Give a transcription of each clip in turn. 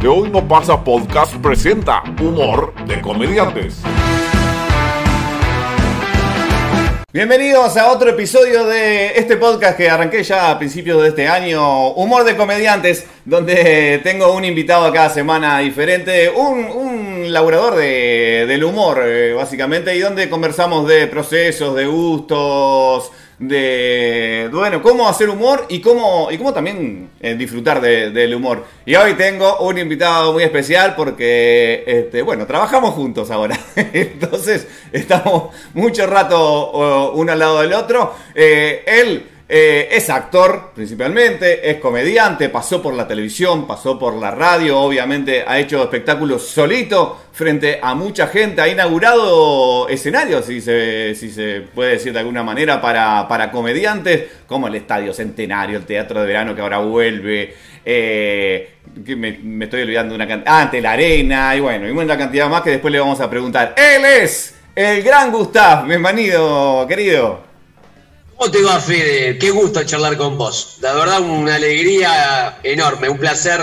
De Hoy No Pasa Podcast presenta Humor de Comediantes. Bienvenidos a otro episodio de este podcast que arranqué ya a principios de este año, Humor de Comediantes, donde tengo un invitado cada semana diferente, un, un de, del humor, eh, básicamente, y donde conversamos de procesos, de gustos, de, bueno, cómo hacer humor y cómo, y cómo también eh, disfrutar de- del humor. Y hoy tengo un invitado muy especial porque, este, bueno, trabajamos juntos ahora. Entonces, estamos mucho rato uno al lado del otro. Eh, él eh, es actor principalmente, es comediante, pasó por la televisión, pasó por la radio, obviamente ha hecho espectáculos solito frente a mucha gente, ha inaugurado escenarios, si se, si se puede decir de alguna manera, para, para comediantes, como el Estadio Centenario, el Teatro de Verano que ahora vuelve. eh, me, estoy olvidando una cantidad. Ah, ante la arena, y bueno, y una cantidad más que después le vamos a preguntar. Él es el gran Gustav, bienvenido, querido. ¿Cómo te va, Fede? Qué gusto charlar con vos. La verdad, una alegría enorme, un placer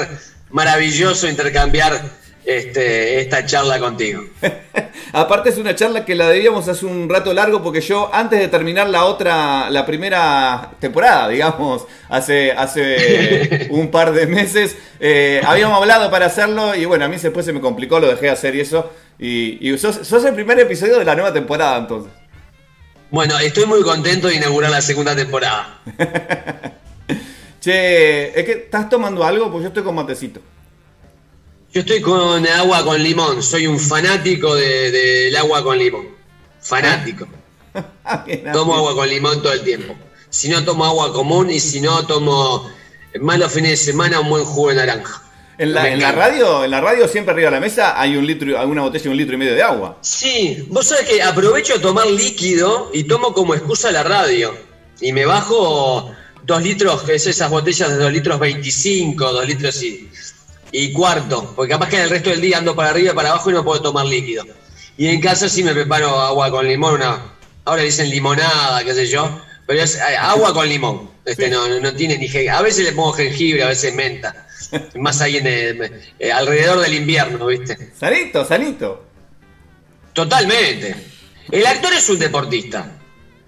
maravilloso intercambiar este, esta charla contigo. Aparte es una charla que la debíamos hace un rato largo porque yo antes de terminar la otra, la primera temporada, digamos, hace, hace un par de meses, eh, habíamos hablado para hacerlo y bueno, a mí después se me complicó, lo dejé de hacer y eso. Y, y sos, sos el primer episodio de la nueva temporada entonces. Bueno, estoy muy contento de inaugurar la segunda temporada. Che, es que estás tomando algo, pues yo estoy con matecito. Yo estoy con agua con limón, soy un fanático de- del agua con limón. Fanático. Ah, Tomo agua con limón todo el tiempo. Si no, tomo agua común y si no, tomo más los fines de semana un buen jugo de naranja. En la, en la radio, en la radio siempre arriba de la mesa hay un litro, alguna botella de un litro y medio de agua. Sí, vos sabés que aprovecho a tomar líquido y tomo como excusa la radio. Y me bajo dos litros, que es esas botellas de dos litros 25, dos litros y, y cuarto. Porque capaz que en el resto del día ando para arriba y para abajo y no puedo tomar líquido. Y en casa sí me preparo agua con limón, una, ahora dicen limonada, qué sé yo. Pero es eh, agua con limón. Este, no, no tiene ni jengibre. A veces le pongo jengibre, a veces menta. Más ahí en el- eh, alrededor del invierno, ¿viste? Sanito, sanito. Totalmente. El actor es un deportista.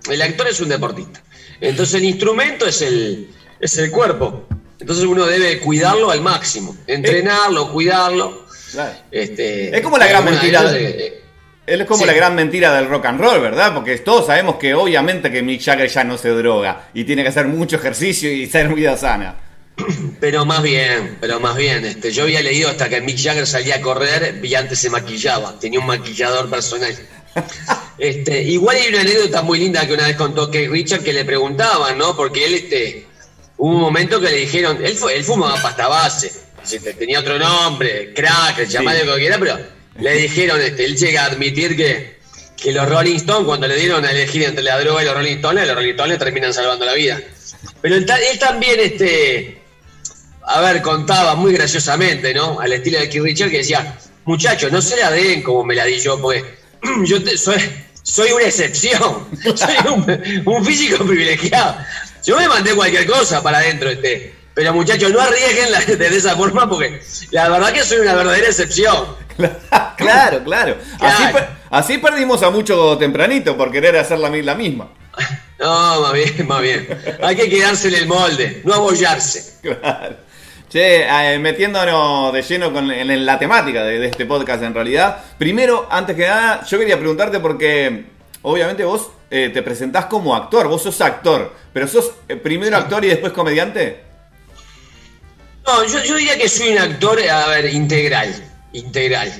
El actor es un deportista. Entonces el instrumento es el, es el cuerpo. Entonces uno debe cuidarlo al máximo. Entrenarlo, cuidarlo. Claro. Este, Es como la gran mentira. eh, Él es como Sí. la gran mentira del rock and roll, ¿verdad? Porque todos sabemos que obviamente que Mick Jagger ya no se droga y tiene que hacer mucho ejercicio y ser vida sana. Pero más bien, pero más bien. Este, yo había leído hasta que Mick Jagger salía a correr y antes se maquillaba. Tenía un maquillador personal. Este, igual hay una anécdota muy linda que una vez contó Kate Richard que le preguntaban, ¿no? Porque él, este, hubo un momento que le dijeron, él, fu- él fumaba pasta base, este, tenía otro nombre, crack, llamarle lo que quiera, pero le dijeron, este, él llega a admitir que, que los Rolling Stones, cuando le dieron a elegir entre la droga y los Rolling Stones, los Rolling Stones le terminan salvando la vida. Pero él también, este, a ver, contaba muy graciosamente, ¿no? Al estilo de Keith Richard que decía, muchachos, no se la den como me la di yo, porque yo te- soy, soy una excepción, soy un, un físico privilegiado. Yo me mandé cualquier cosa para adentro, este. Pero muchachos, no arriesguen la- de esa forma porque la verdad que soy una verdadera excepción. claro, claro. Así, Claro. per- así perdimos a mucho tempranito por querer hacer la, la misma. No, más bien, más bien. Hay que quedarse en el molde, no abollarse. Claro. Che, eh, metiéndonos de lleno con, en, la temática de, este podcast en realidad. Primero, antes que nada, yo quería preguntarte porque obviamente vos eh, te presentás como actor, vos sos actor, pero sos eh, primero actor y después comediante. No, yo, yo diría que soy un actor, a ver, integral, integral.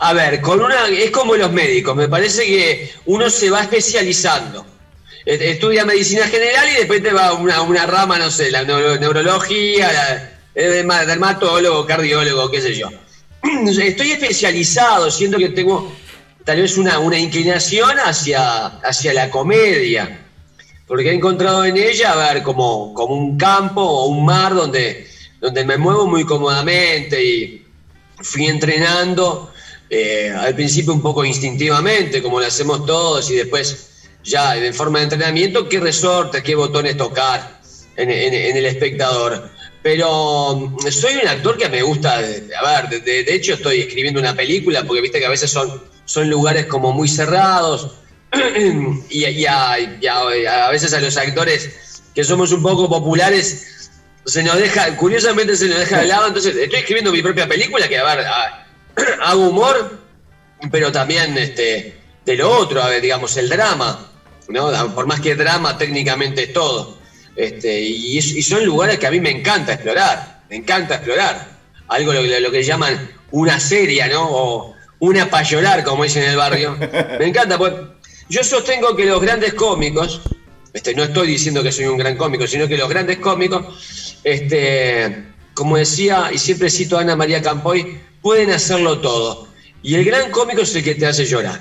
A ver, con una, es como los médicos, me parece que uno se va especializando. Estudia medicina general y después te va a una, una rama, no sé, la neuro- neurología, la, dermatólogo, cardiólogo, qué sé yo. Estoy especializado, siento que tengo tal vez una, inclinación hacia, hacia la comedia porque he encontrado en ella, a ver, como, como un campo o un mar donde, donde me muevo muy cómodamente y fui entrenando eh, al principio un poco instintivamente, como lo hacemos todos, y después ya en forma de entrenamiento, qué resortes, qué botones tocar en- en el espectador. Pero mm, soy un actor que me gusta, a ver, de, hecho estoy escribiendo una película porque viste que a veces son, son lugares como muy cerrados y, a, veces a los actores que somos un poco populares se nos deja, curiosamente se nos deja de lado, entonces estoy escribiendo mi propia película que, a ver, hago humor, pero también este, de lo otro, a ver, digamos, el drama, ¿no? Por más que drama técnicamente es todo. Este, y, son lugares que a mí me encanta explorar, me encanta explorar. Algo lo, lo que llaman una serie, ¿no? O una payolar, como dicen en el barrio. Me encanta, pues yo sostengo que los grandes cómicos, este, no estoy diciendo que soy un gran cómico, sino que los grandes cómicos, este, como decía, y siempre cito a Ana María Campoy, pueden hacerlo todo. Y el gran cómico es el que te hace llorar,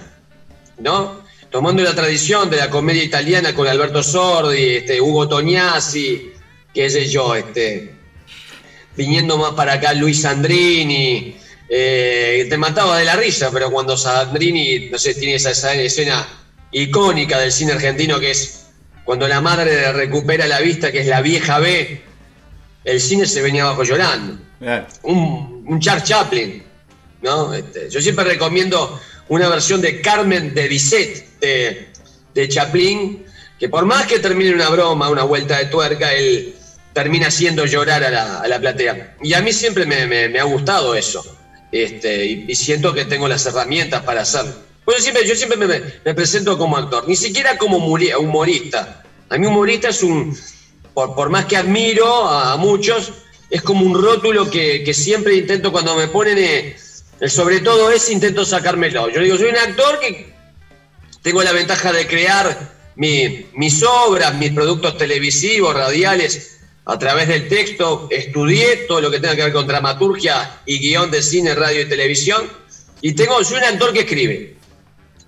¿no? Tomando la tradición de la comedia italiana con Alberto Sordi, este, Hugo Tognazzi, qué sé yo, este, viniendo más para acá Luis Sandrini, eh, te mataba de la risa, pero cuando Sandrini, no sé, tiene esa, esa escena icónica del cine argentino que es cuando la madre recupera la vista, que es la vieja B, el cine se venía abajo llorando. Un, un Charles Chaplin, ¿no? Este, yo siempre recomiendo una versión de Carmen de Bizet de, Chaplin, que por más que termine una broma, una vuelta de tuerca, él termina haciendo llorar a la, a la platea. Y a mí siempre me, me- ha gustado eso. Este, y, siento que tengo las herramientas para hacerlo. Siempre, yo siempre me, me- presento como actor, ni siquiera como humorista. A mí humorista es un, por, por más que admiro a, a muchos, es como un rótulo que, que siempre intento cuando me ponen, eh, el sobre todo es intento sacármelo. Yo digo, soy un actor que tengo la ventaja de crear mi- mis obras, mis productos televisivos, radiales, a través del texto. Estudié todo lo que tenga que ver con dramaturgia y guion de cine, radio y televisión. Y tengo, soy un actor que escribe.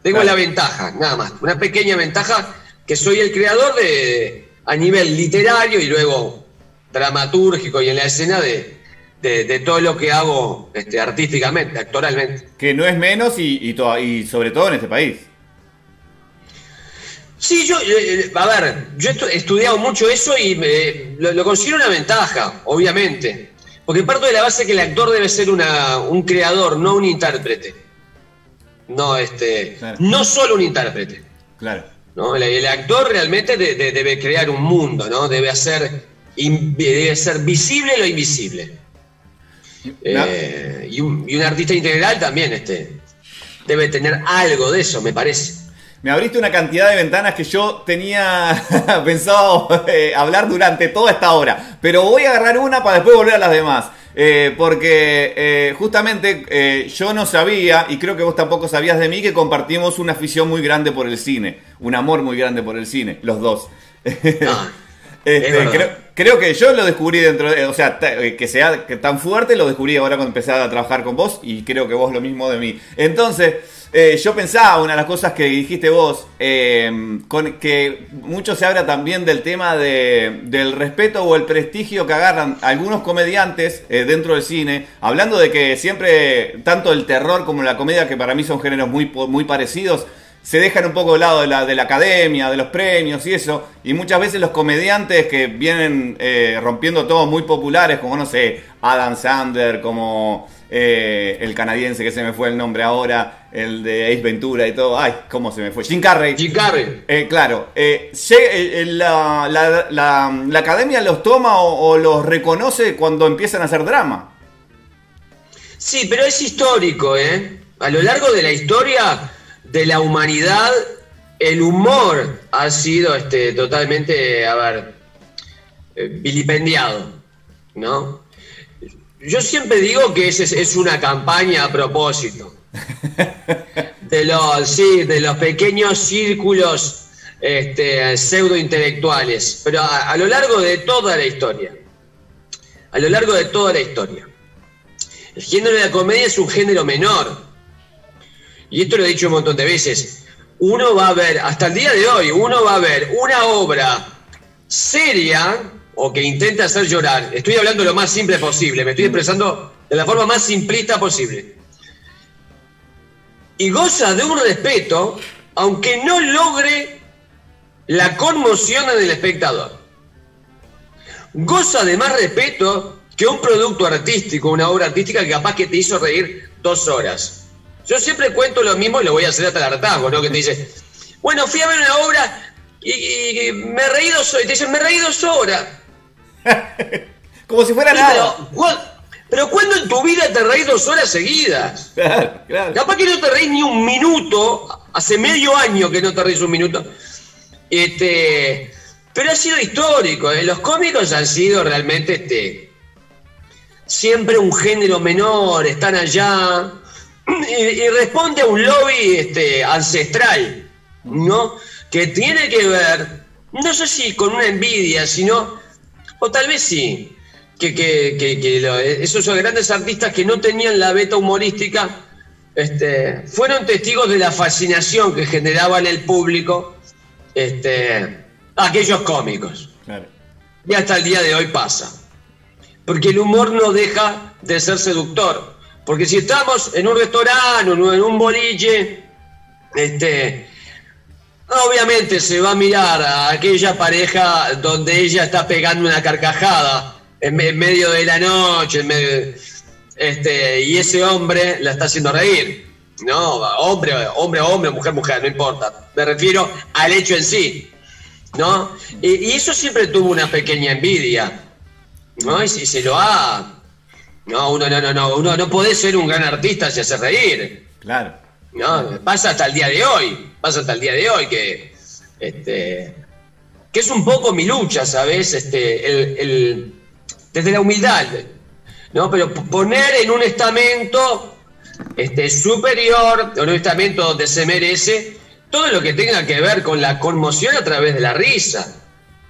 Tengo Claro. la ventaja, nada más. Una pequeña ventaja que soy el creador de, a nivel literario y luego dramatúrgico y en la escena de, de- de todo lo que hago este, artísticamente, actoralmente. Que no es menos y, y, y sobre todo en este país. Sí, yo, eh, a ver, yo he estudiado mucho eso y me- lo, lo considero una ventaja, obviamente. Porque parto de la base que el actor debe ser una, un creador, no un intérprete. No, este, Claro. no solo un intérprete. Claro. ¿no? El, el actor realmente de- de- debe crear un mundo, ¿no? Debe hacer, in- debe ser visible lo invisible. Eh, y, un, y un artista integral también este, debe tener algo de eso, me parece. Me abriste una cantidad de ventanas que yo tenía pensado eh, hablar durante toda esta hora. Pero voy a agarrar una para después volver a las demás. Eh, porque eh, justamente yo no sabía, y creo que vos tampoco sabías de mí, que compartimos una afición muy grande por el cine. Un amor muy grande por el cine, los dos. Ah, Este, creo, creo que yo lo descubrí dentro de, o sea, que sea que tan fuerte lo descubrí ahora cuando empecé a trabajar con vos y creo que vos lo mismo de mí. Entonces, eh, yo pensaba, una de las cosas que dijiste vos, eh, con, que mucho se habla también del tema de, del respeto o el prestigio que agarran algunos comediantes eh, dentro del cine, hablando de que siempre, tanto el terror como la comedia, que para mí son géneros muy, muy parecidos, se dejan un poco de lado de la, de la academia, de los premios y eso, y muchas veces los comediantes que vienen rompiendo todo muy populares, como no sé, Adam Sandler, como eh, el canadiense que se me fue el nombre ahora, el de Ace Ventura y todo, ay, cómo se me fue, Jim Carrey. Jim Carrey. Eh, claro, eh, la, la- la- la academia los toma o, o los reconoce cuando empiezan a hacer drama. Sí, pero es histórico, ¿eh? A lo largo de la historia de la humanidad, el humor ha sido este, totalmente, a ver, vilipendiado, ¿no? Yo siempre digo que es, es- una campaña a propósito. De los, sí, de los pequeños círculos este, pseudo intelectuales, pero a- a lo largo de toda la historia. A lo largo de toda la historia. El género de la comedia es un género menor. Y esto lo he dicho un montón de veces. Uno va a ver, hasta el día de hoy, uno va a ver una obra seria o que intenta hacer llorar. Estoy hablando lo más simple posible, me estoy expresando de la forma más simplista posible. Y goza de un respeto, aunque no logre la conmoción en el espectador. goza de más respeto que un producto artístico, una obra artística que capaz que te hizo reír dos horas. Yo siempre cuento lo mismo y lo voy a hacer hasta el hartazgo, ¿no? Que te dice, bueno, fui a ver una obra y, me reí dos horas. Y te dicen, me reí dos horas. Como si fuera nada. Pero, ¿cuándo en tu vida te reís dos horas seguidas? Claro, claro. Capaz que no te reís ni un minuto. Hace medio año que no te reís un minuto. Este, pero ha sido histórico. ¿eh? Los cómicos han sido realmente este, siempre un género menor. Están allá. Y, responde a un lobby este, ancestral. ¿no? que tiene que ver, no sé si con una envidia, sino, o tal vez sí, que, que, esos grandes artistas que no tenían la beta humorística este, fueron testigos de la fascinación que generaba en el público este, aquellos cómicos. Y hasta el día de hoy pasa. Porque el humor no deja de ser seductor. Porque si estamos en un restaurante o en un boliche, este, Obviamente se va a mirar a aquella pareja donde ella está pegando una carcajada en, medio de la noche, este, y ese hombre la está haciendo reír. No, hombre, hombre, hombre, mujer, mujer, no importa. Me refiero al hecho en sí. ¿No? Y, eso siempre tuvo una pequeña envidia. ¿No? Y si se lo ha. No, uno no, no, no, uno no puede ser un gran artista si hace reír. Claro. ¿No? Pasa hasta el día de hoy, pasa hasta el día de hoy que, este, que es un poco mi lucha, ¿sabes? Este, el, desde la humildad, ¿no? Pero poner en un estamento este, superior, en un estamento donde se merece todo lo que tenga que ver con la conmoción a través de la risa,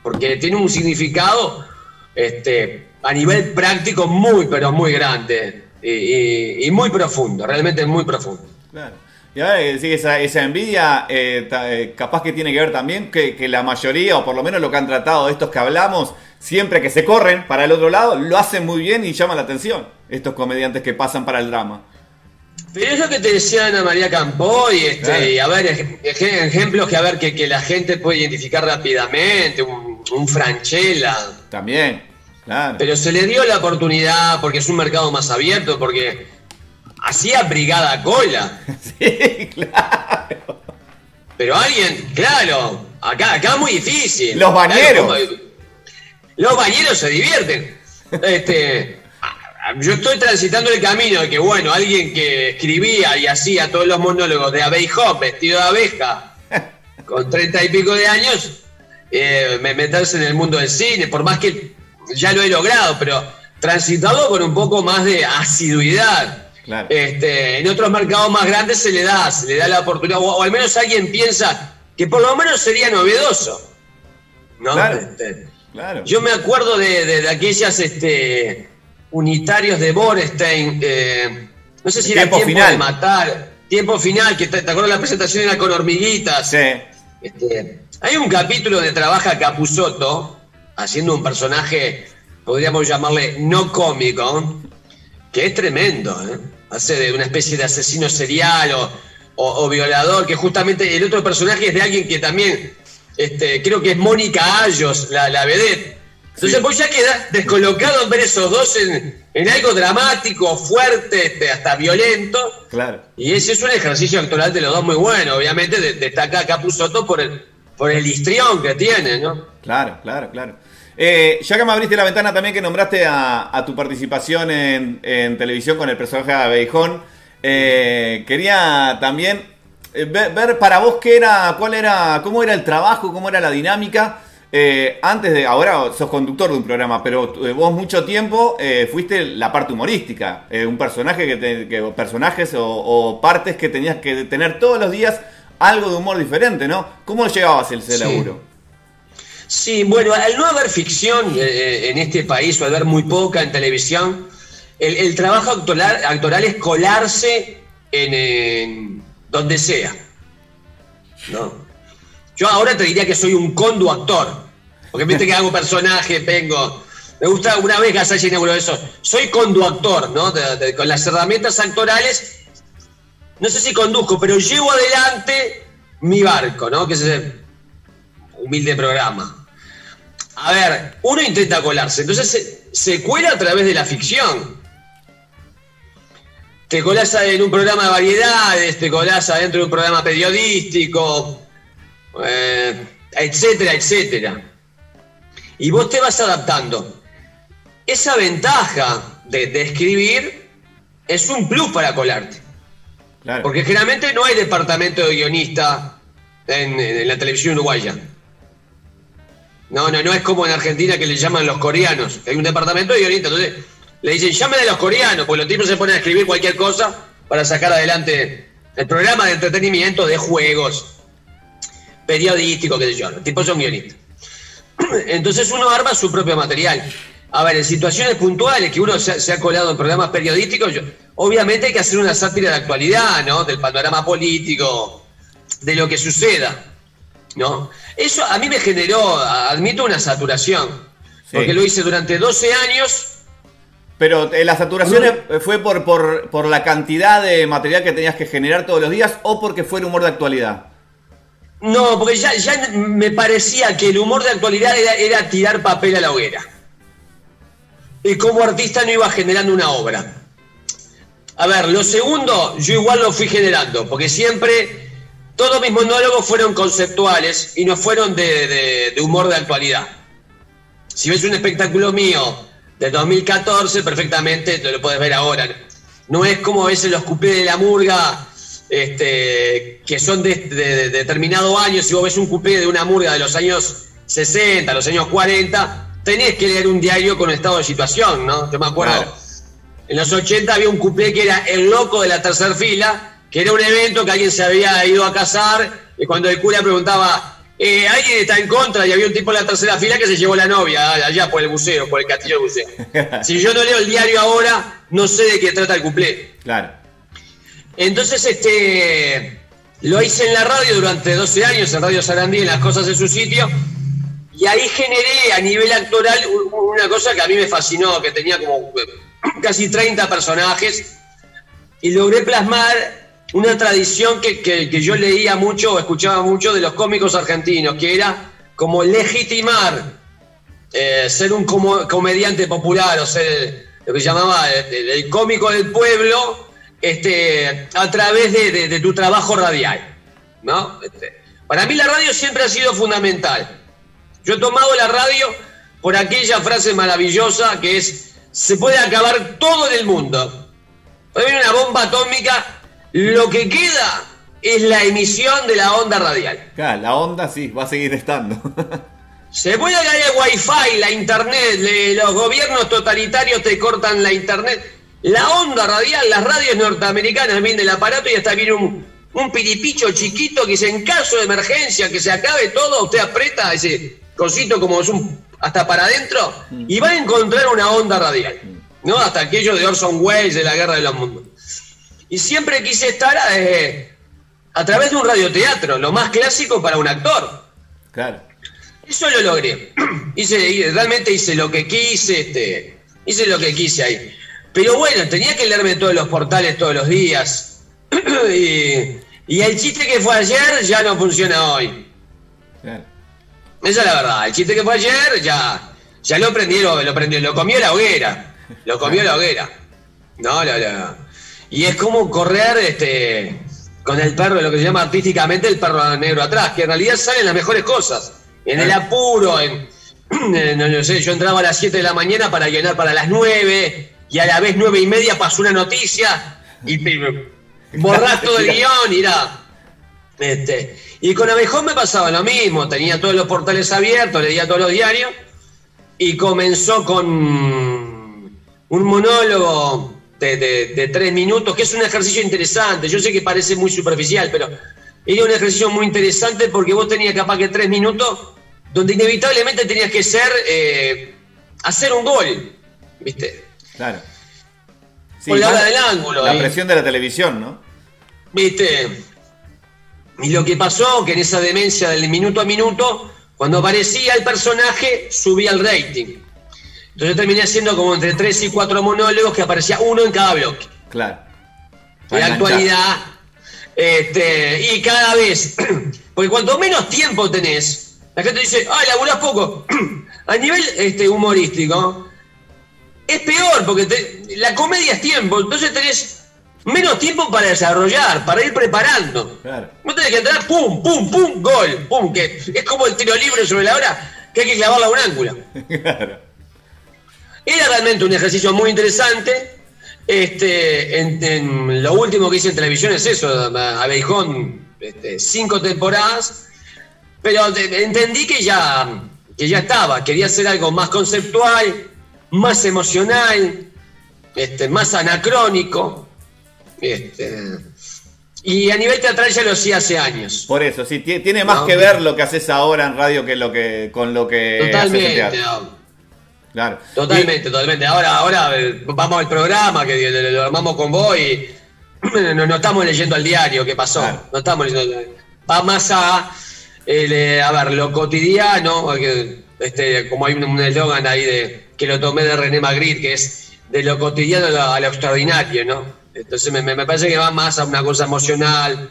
porque tiene un significado este, a nivel práctico muy, pero muy grande y, y muy profundo, realmente muy profundo. Claro. Y ahora esa, esa envidia eh, eh, capaz que tiene que ver también que, la mayoría, o por lo menos lo que han tratado de estos que hablamos, siempre que se corren para el otro lado, lo hacen muy bien y llaman la atención. Estos comediantes que pasan para el drama. Pero es lo que te decía Ana María Campoy, este, y a ver, ejemplos que a ver que, la gente puede identificar rápidamente, un, un Franchella. También, claro. Pero se le dio la oportunidad porque es un mercado más abierto, porque hacía brigada cola. Sí, claro. Pero alguien, claro, acá, acá es muy difícil. Los bañeros. los bañeros se divierten. Este, yo estoy transitando el camino de que, bueno, alguien que escribía y hacía todos los monólogos de Abbey Hop vestido de abeja, con treinta y pico de años, eh, meterse en el mundo del cine, por más que ya lo he logrado, pero transitado con un poco más de asiduidad. Este, en otros mercados más grandes se le da, se le da la oportunidad, o, al menos alguien piensa que por lo menos sería novedoso. Este, yo me acuerdo de, aquellas este, unitarios de Borestein, eh, no sé si era tiempo final. de matar, tiempo final, que te, acuerdas la presentación era con hormiguitas. Este, hay un capítulo donde trabaja Capusotto haciendo un personaje, podríamos llamarle no cómico, que es tremendo. ¿eh? Hace de una especie de asesino serial o, violador, que justamente el otro personaje es de alguien que también, este, creo que es Mónica Ayos, la, la vedette. Entonces vos ya quedás descolocado en ver esos dos en, algo dramático, fuerte, este, hasta violento. Claro. Y ese es un ejercicio actoral de los dos muy bueno. Obviamente destaca Capusotto por el, por el histrión que tiene, ¿no? Claro, claro, claro. Eh, ya que me abriste la ventana también que nombraste a, tu participación en, televisión con el personaje de Beijón, eh, quería también eh, ver, para vos qué era, cuál era, cómo era el trabajo, cómo era la dinámica. antes de, ahora sos conductor de un programa, pero vos mucho tiempo fuiste la parte humorística, un personaje que, personajes o, partes que tenías que tener todos los días algo de humor diferente, ¿no? ¿Cómo llegabas el ese laburo? Sí, bueno, al no haber ficción eh, eh, en este país o al haber muy poca en televisión, el, trabajo actoral, es colarse en, donde sea. ¿no? Yo ahora te diría que soy un conductor, porque viste que hago personaje, vengo. Me gusta una vez que se inauguró eso. Soy conductor, ¿no? con las herramientas actorales, no sé si conduzco, pero llevo adelante mi barco, ¿no? Que es ese humilde programa. A ver, uno intenta colarse, entonces se, se cuela a través de la ficción. Te colás en un programa de variedades, te colás adentro de un programa periodístico, eh, etcétera, etcétera. Y vos te vas adaptando. Esa ventaja de, de escribir es un plus para colarte. Claro. Porque generalmente no hay departamento de guionista en, en la televisión uruguaya. No, no, no es como en Argentina que le llaman los coreanos. Hay un departamento de guionista, entonces le dicen, llamen a los coreanos, pues los tipos se ponen a escribir cualquier cosa para sacar adelante el programa de entretenimiento de juegos, periodístico, qué sé yo. Los tipos son guionistas. Entonces uno arma su propio material. A ver, en situaciones puntuales que uno se, ha- colado en programas periodísticos, obviamente hay que hacer una sátira de actualidad, ¿no? Del panorama político, de lo que suceda, ¿no? Eso a mí me generó, admito, una saturación, Sí. porque lo hice durante 12 años. Pero eh, la saturación fue por, por, por la cantidad de material que tenías que generar todos los días o porque fue el humor de actualidad. No, porque ya, ya me parecía que el humor de actualidad era, era tirar papel a la hoguera. Y como artista no iba generando una obra. A ver, lo segundo, yo igual lo fui generando, porque siempre todos mis monólogos fueron conceptuales y no fueron de, de- de humor de actualidad. Si ves un espectáculo mío de 2014, perfectamente te lo puedes ver ahora. No es como a veces los cupés de la murga, este, que son de, de- de determinado año. Si vos ves un cupé de una murga de los años 60, los años 40, tenés que leer un diario con estado de situación, ¿no? Yo me acuerdo. Claro. En los 80 había un cuplé que era El Loco de la Tercer Fila, que era un evento que alguien se había ido a casar, y cuando el cura preguntaba, eh, ¿alguien está en contra? Y había un tipo en la tercera fila que se llevó la novia, allá por el buceo, por el castillo del buceo. si yo no leo el diario ahora, no sé de qué trata el cuplé. Claro. Entonces, este, lo hice en la radio durante 12 años, en Radio Sarandí, en las cosas en su sitio, y ahí generé a nivel actoral una cosa que a mí me fascinó, que tenía como eh, casi 30 personajes, y logré plasmar una tradición que, que- yo leía mucho o escuchaba mucho de los cómicos argentinos, que era como legitimar eh, ser un comediante popular o ser lo que llamaba el, el- cómico del pueblo este, a través de, de- de tu trabajo radial. ¿no? Este, para mí la radio siempre ha sido fundamental. Yo he tomado la radio por aquella frase maravillosa que es, se puede acabar todo en el mundo. Puede haber una bomba atómica, lo que queda es la emisión de la onda radial. Claro, la onda sí, va a seguir estando. Se puede caer el wifi, la internet, los gobiernos totalitarios te cortan la internet. La onda radial, las radios norteamericanas vienen del aparato y hasta viene un, un piripicho chiquito que dice en caso de emergencia, que se acabe todo, usted aprieta ese cosito como es un hasta para adentro y va a encontrar una onda radial. ¿No? Hasta aquello de Orson Welles de la Guerra de los Mundos. Y siempre quise estar eh, a través de un radioteatro, lo más clásico para un actor. claro. Eso lo logré. Hice, realmente hice lo que quise, este, hice lo que quise ahí. Pero bueno, tenía que leerme todos los portales todos los días. y, y el chiste que fue ayer ya no funciona hoy. claro. Esa es la verdad. El chiste que fue ayer ya, ya lo prendieron, lo prendió, lo comió la hoguera. Lo comió la hoguera. No, no, no. Y es como correr este con el perro, lo que se llama artísticamente el perro negro atrás, que en realidad salen las mejores cosas. En el apuro, en, en- no, sé, yo entraba a las 7 de la mañana para llenar para las 9 y a la vez 9 y media pasó una noticia y, y- borrás todo el guion y era... Este, y con Abejón me pasaba lo mismo, tenía todos los portales abiertos, leía todos los diarios y comenzó con un monólogo de, de- de tres minutos, que es un ejercicio interesante. Yo sé que parece muy superficial, pero era un ejercicio muy interesante porque vos tenías capaz que tres minutos donde inevitablemente tenías que ser, eh, hacer un gol, ¿viste? Claro. Sí, Por la hora del ángulo, La ahí. presión de la televisión, ¿no? ¿Viste? Y lo que pasó, que en esa demencia del minuto a minuto, cuando aparecía el personaje, subía el rating. Entonces terminé haciendo como entre tres y cuatro monólogos que aparecía uno en cada bloque. Claro. En Para la enganchar. actualidad, este, y cada vez, porque cuanto menos tiempo tenés, la gente dice, ah, laburás poco. a nivel este, humorístico, es peor, porque te- la comedia es tiempo, entonces tenés menos tiempo para desarrollar, para ir preparando. Claro. No tenés que entrar, pum, pum, pum, gol, pum, que es como el tiro libre sobre la hora, que hay que clavarla a un ángulo. Claro. Era realmente un ejercicio muy interesante. Este, en, en lo último que hice en televisión es eso, a Beijón, este, cinco temporadas, pero entendí que ya, que ya estaba, quería hacer algo más conceptual, más emocional, este, más anacrónico. Este, y a nivel teatral ya lo hacía hace años. Por eso, sí, ti- tiene más No. que ver lo que haces ahora en radio que lo que con lo que haces en Totalmente, teatro. Claro. Totalmente, totalmente. Ahora, ahora eh, vamos al programa, que lo, lo armamos con vos y no, no estamos leyendo el diario qué pasó. Claro. No estamos leyendo. Va más a, el, eh, a ver, lo cotidiano, que, este, como hay un, eslogan ahí de que lo tomé de René Magritte, que es de lo cotidiano a lo, a lo extraordinario, ¿no? Entonces me, me- me parece que va más a una cosa emocional,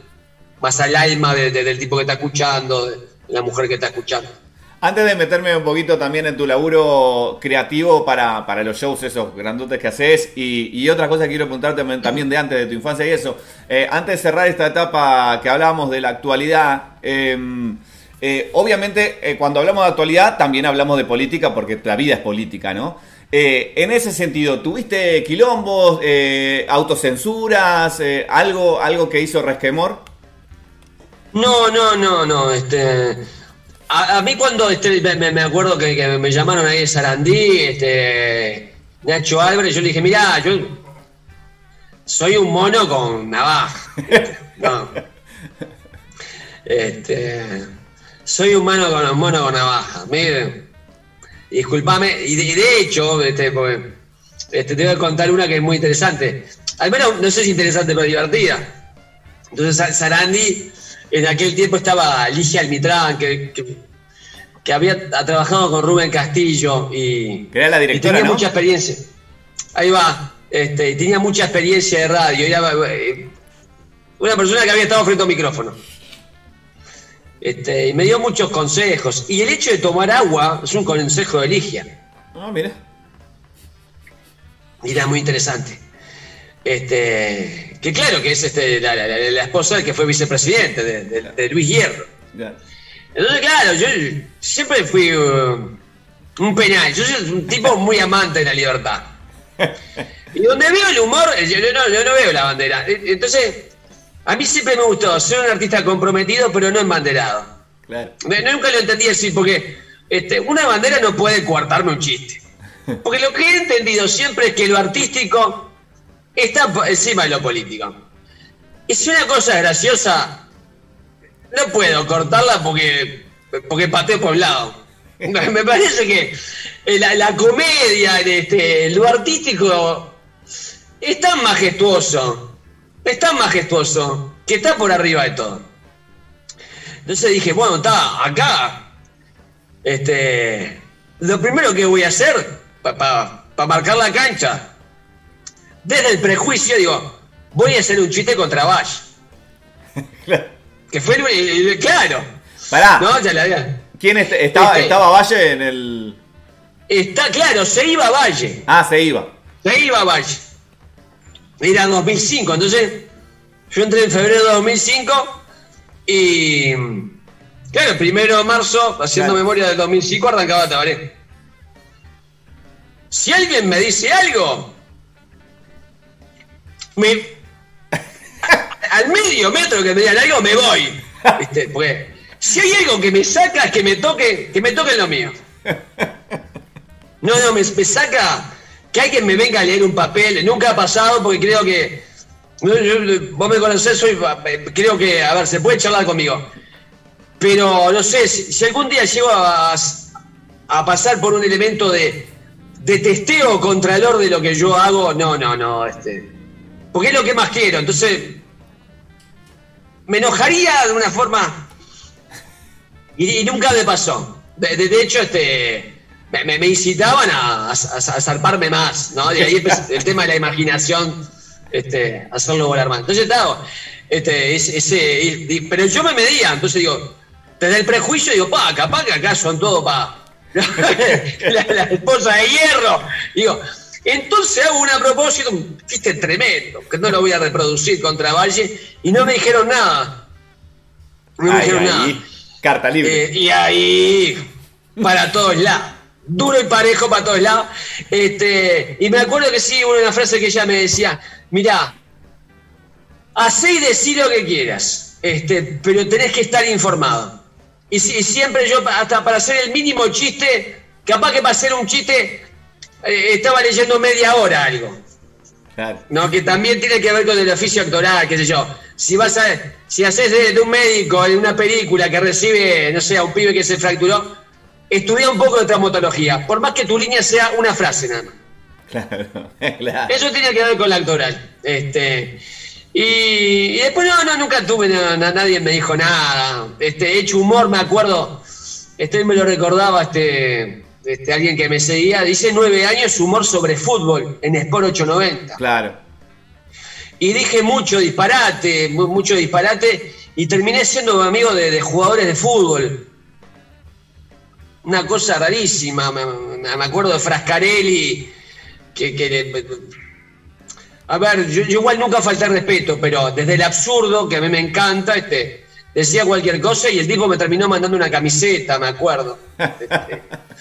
más al alma de- de- del tipo que está escuchando, de la mujer que está escuchando. Antes de meterme un poquito también en tu laburo creativo para, para los shows esos grandotes que haces y, y otra cosa que quiero preguntarte también- de antes de tu infancia y eso, eh, antes de cerrar esta etapa que hablábamos de la actualidad, eh, eh, obviamente eh, cuando hablamos de actualidad también hablamos de política porque la vida es política, ¿no? En ese sentido, ¿tuviste quilombos, autocensuras, algo, algo que hizo resquemor? No, no, no, no. Este, a, a mí cuando este, me- acuerdo que, que me llamaron ahí de Sarandí, este, Nacho Álvarez, yo le dije, mirá, yo soy un mono con navaja. No. Este, soy un mono con, un mono con navaja. Miren, disculpame, y de, y de hecho, este, porque, este, te voy a contar una que es muy interesante. Al menos, no sé si interesante, pero divertida. Entonces Sa- Sarandi, en aquel tiempo estaba Ligia Almitrán, que, que, que había ha trabajado con Rubén Castillo y, Que era la y directora, tenía ¿no? mucha experiencia. Ahí va, este, y tenía mucha experiencia de radio. Era eh, una persona que había estado frente a un micrófono. Este, y me dio muchos consejos. Y el hecho de tomar agua es un consejo de Ligia. Ah, mira. Y era muy interesante. Este, que claro que es este, la, la- la- la esposa del que fue vicepresidente, de, de- de Luis Hierro. Entonces, claro, yo siempre fui uh, un penal. Yo soy un tipo muy amante de la libertad. Y donde veo el humor, eh, yo no, yo no veo la bandera. Eh, Entonces, a mí siempre me gustó ser un artista comprometido, pero no embanderado. Claro. Nunca lo entendí así, porque este, una bandera no puede coartarme un chiste. Porque lo que he entendido siempre es que lo artístico está encima de lo político. Y si una cosa es graciosa, no puedo cortarla porque, porque pateo por un lado. Me parece que eh, la, la comedia, este, lo artístico, es tan majestuoso, es tan majestuoso, que está por arriba de todo. Entonces dije, bueno, está, acá, este, lo primero que voy a hacer para marcar la cancha, desde el prejuicio, digo, voy a hacer un chiste contra Valle. Claro. Que fue el, el- el- claro. Pará. No, ya la había. ¿Quién est- estaba, Este- estaba Valle en el.? Está claro, se iba a Valle. Ah, se iba. Se iba a Valle. Era 2005, entonces yo entré en febrero de 2005 y. Claro, el primero de marzo, haciendo Claro. memoria del 2005, arrancaba Tabaré. Si alguien me dice algo, me, al medio metro que me digan algo, me voy. ¿Viste? Porque si hay algo que me saca, que me toque, que me toque lo mío. No, no, me, saca que alguien me venga a leer un papel. Nunca ha pasado porque creo que. yo- yo- vos me conocés, Creo que, a ver, se puede charlar conmigo. Pero no sé, si, algún día llego a, a pasar por un elemento de, de testeo contralor de lo que yo hago, no, no, no, este. Porque es lo que más quiero. Entonces. Me enojaría de una forma. Y, nunca me pasó. De, de- de hecho, este. Me, incitaban a, a- a zarparme más, ¿no? Ahí el tema de la imaginación, este, hacerlo volar más. Entonces, estaba, este, ese, ese- pero yo me medía, entonces digo, desde el prejuicio digo, pa, capaz que acá son todo pa, la, esposa de hierro. Digo, entonces hago un a propósito, un chiste tremendo, que no lo voy a reproducir contra Valle, y no me dijeron nada. No me dijeron nada. Carta libre. Eh, y ahí, para todos lados. Duro y parejo para todos lados. Este, y me acuerdo que sí, una frase que ella me decía, mirá, hacé y decí lo que quieras, este, pero tenés que estar informado. Y, siempre yo, hasta para hacer el mínimo chiste, capaz que para hacer un chiste, eh, estaba leyendo media hora algo. No, que también tiene que ver con el oficio actoral, qué sé yo. Si vas a, si haces de, un médico en una película que recibe, no sé, a un pibe que se fracturó, estudia un poco de traumatología, por más que tu línea sea una frase nada más. Claro, claro. Eso tiene que ver con la actoral. Este, y, después no, no, nunca tuve, nadie me dijo nada. Este, he hecho humor, me acuerdo, este me lo recordaba este, este, alguien que me seguía, dice nueve años humor sobre fútbol en Sport 890. Claro. Y dije mucho disparate, mucho disparate, y terminé siendo amigo de, jugadores de fútbol. Una cosa rarísima, me, acuerdo de Frascarelli, que, que a ver, yo, igual nunca falté respeto, pero desde el absurdo, que a mí me encanta, este, decía cualquier cosa y el tipo me terminó mandando una camiseta, me acuerdo.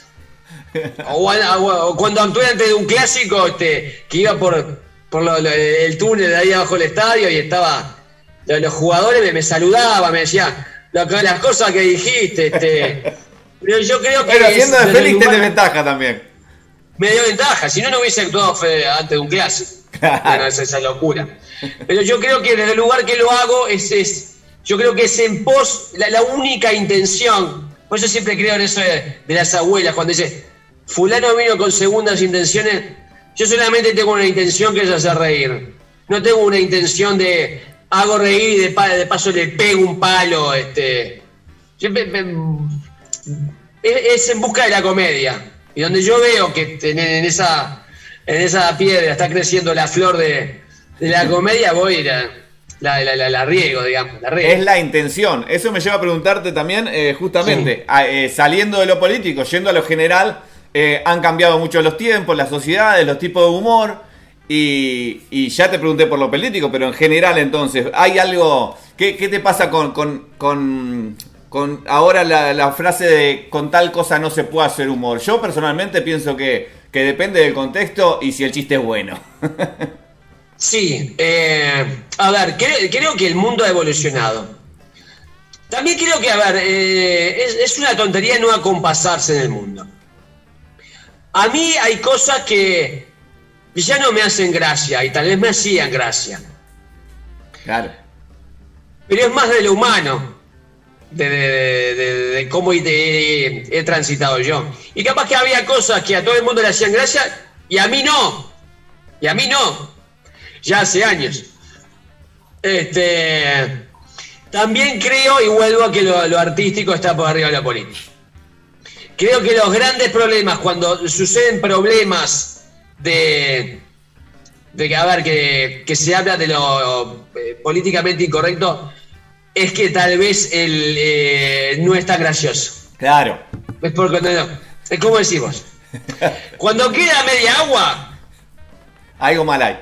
o, cuando actué antes de un clásico, este, que iba por, por el túnel de ahí abajo del estadio y estaba, los jugadores me, saludaban, me decían, las cosas que dijiste, este. Pero yo creo que. Pero haciendo de Félix tenés ventaja también. Me dio ventaja, si no, no hubiese actuado antes de un clásico es esa locura. Pero yo creo que desde el lugar que lo hago es, es yo creo que es en pos, la, única intención, por eso siempre creo en eso de, las abuelas, cuando dice, fulano vino con segundas intenciones, yo solamente tengo una intención que es hacer reír. No tengo una intención de hago reír y de, de paso le pego un palo. Este, es en busca de la comedia. Y donde yo veo que en esa en esa piedra está creciendo la flor de, la comedia, voy y la, la, riego, digamos. Es la intención. Eso me lleva a preguntarte también, eh, justamente, eh, saliendo de lo político, yendo a lo general, eh, han cambiado mucho los tiempos, las sociedades, los tipos de humor. Y, ya te pregunté por lo político, pero en general entonces, ¿hay algo... ¿Qué, te pasa con, con, con, ahora la, frase de con tal cosa no se puede hacer humor? Yo personalmente pienso que que depende del contexto y si el chiste es bueno. sí, eh, a ver, creo, que el mundo ha evolucionado. También creo que, a ver, eh, es, una tontería no acompasarse en el mundo. A mí hay cosas que ya no me hacen gracia y tal vez me hacían gracia. Claro. Pero es más de lo humano de, cómo he, transitado yo. Y capaz que había cosas que a todo el mundo le hacían gracia y a mí no. Y a mí no. Ya hace años. Este, también creo y vuelvo a que lo, artístico está por arriba de la política. Creo que los grandes problemas, cuando suceden problemas de, de que, a ver, que, que se habla de lo eh, políticamente incorrecto, es que tal vez él eh, no está gracioso. Claro. Es porque no, Es como decimos. Cuando queda media agua. Algo mal hay.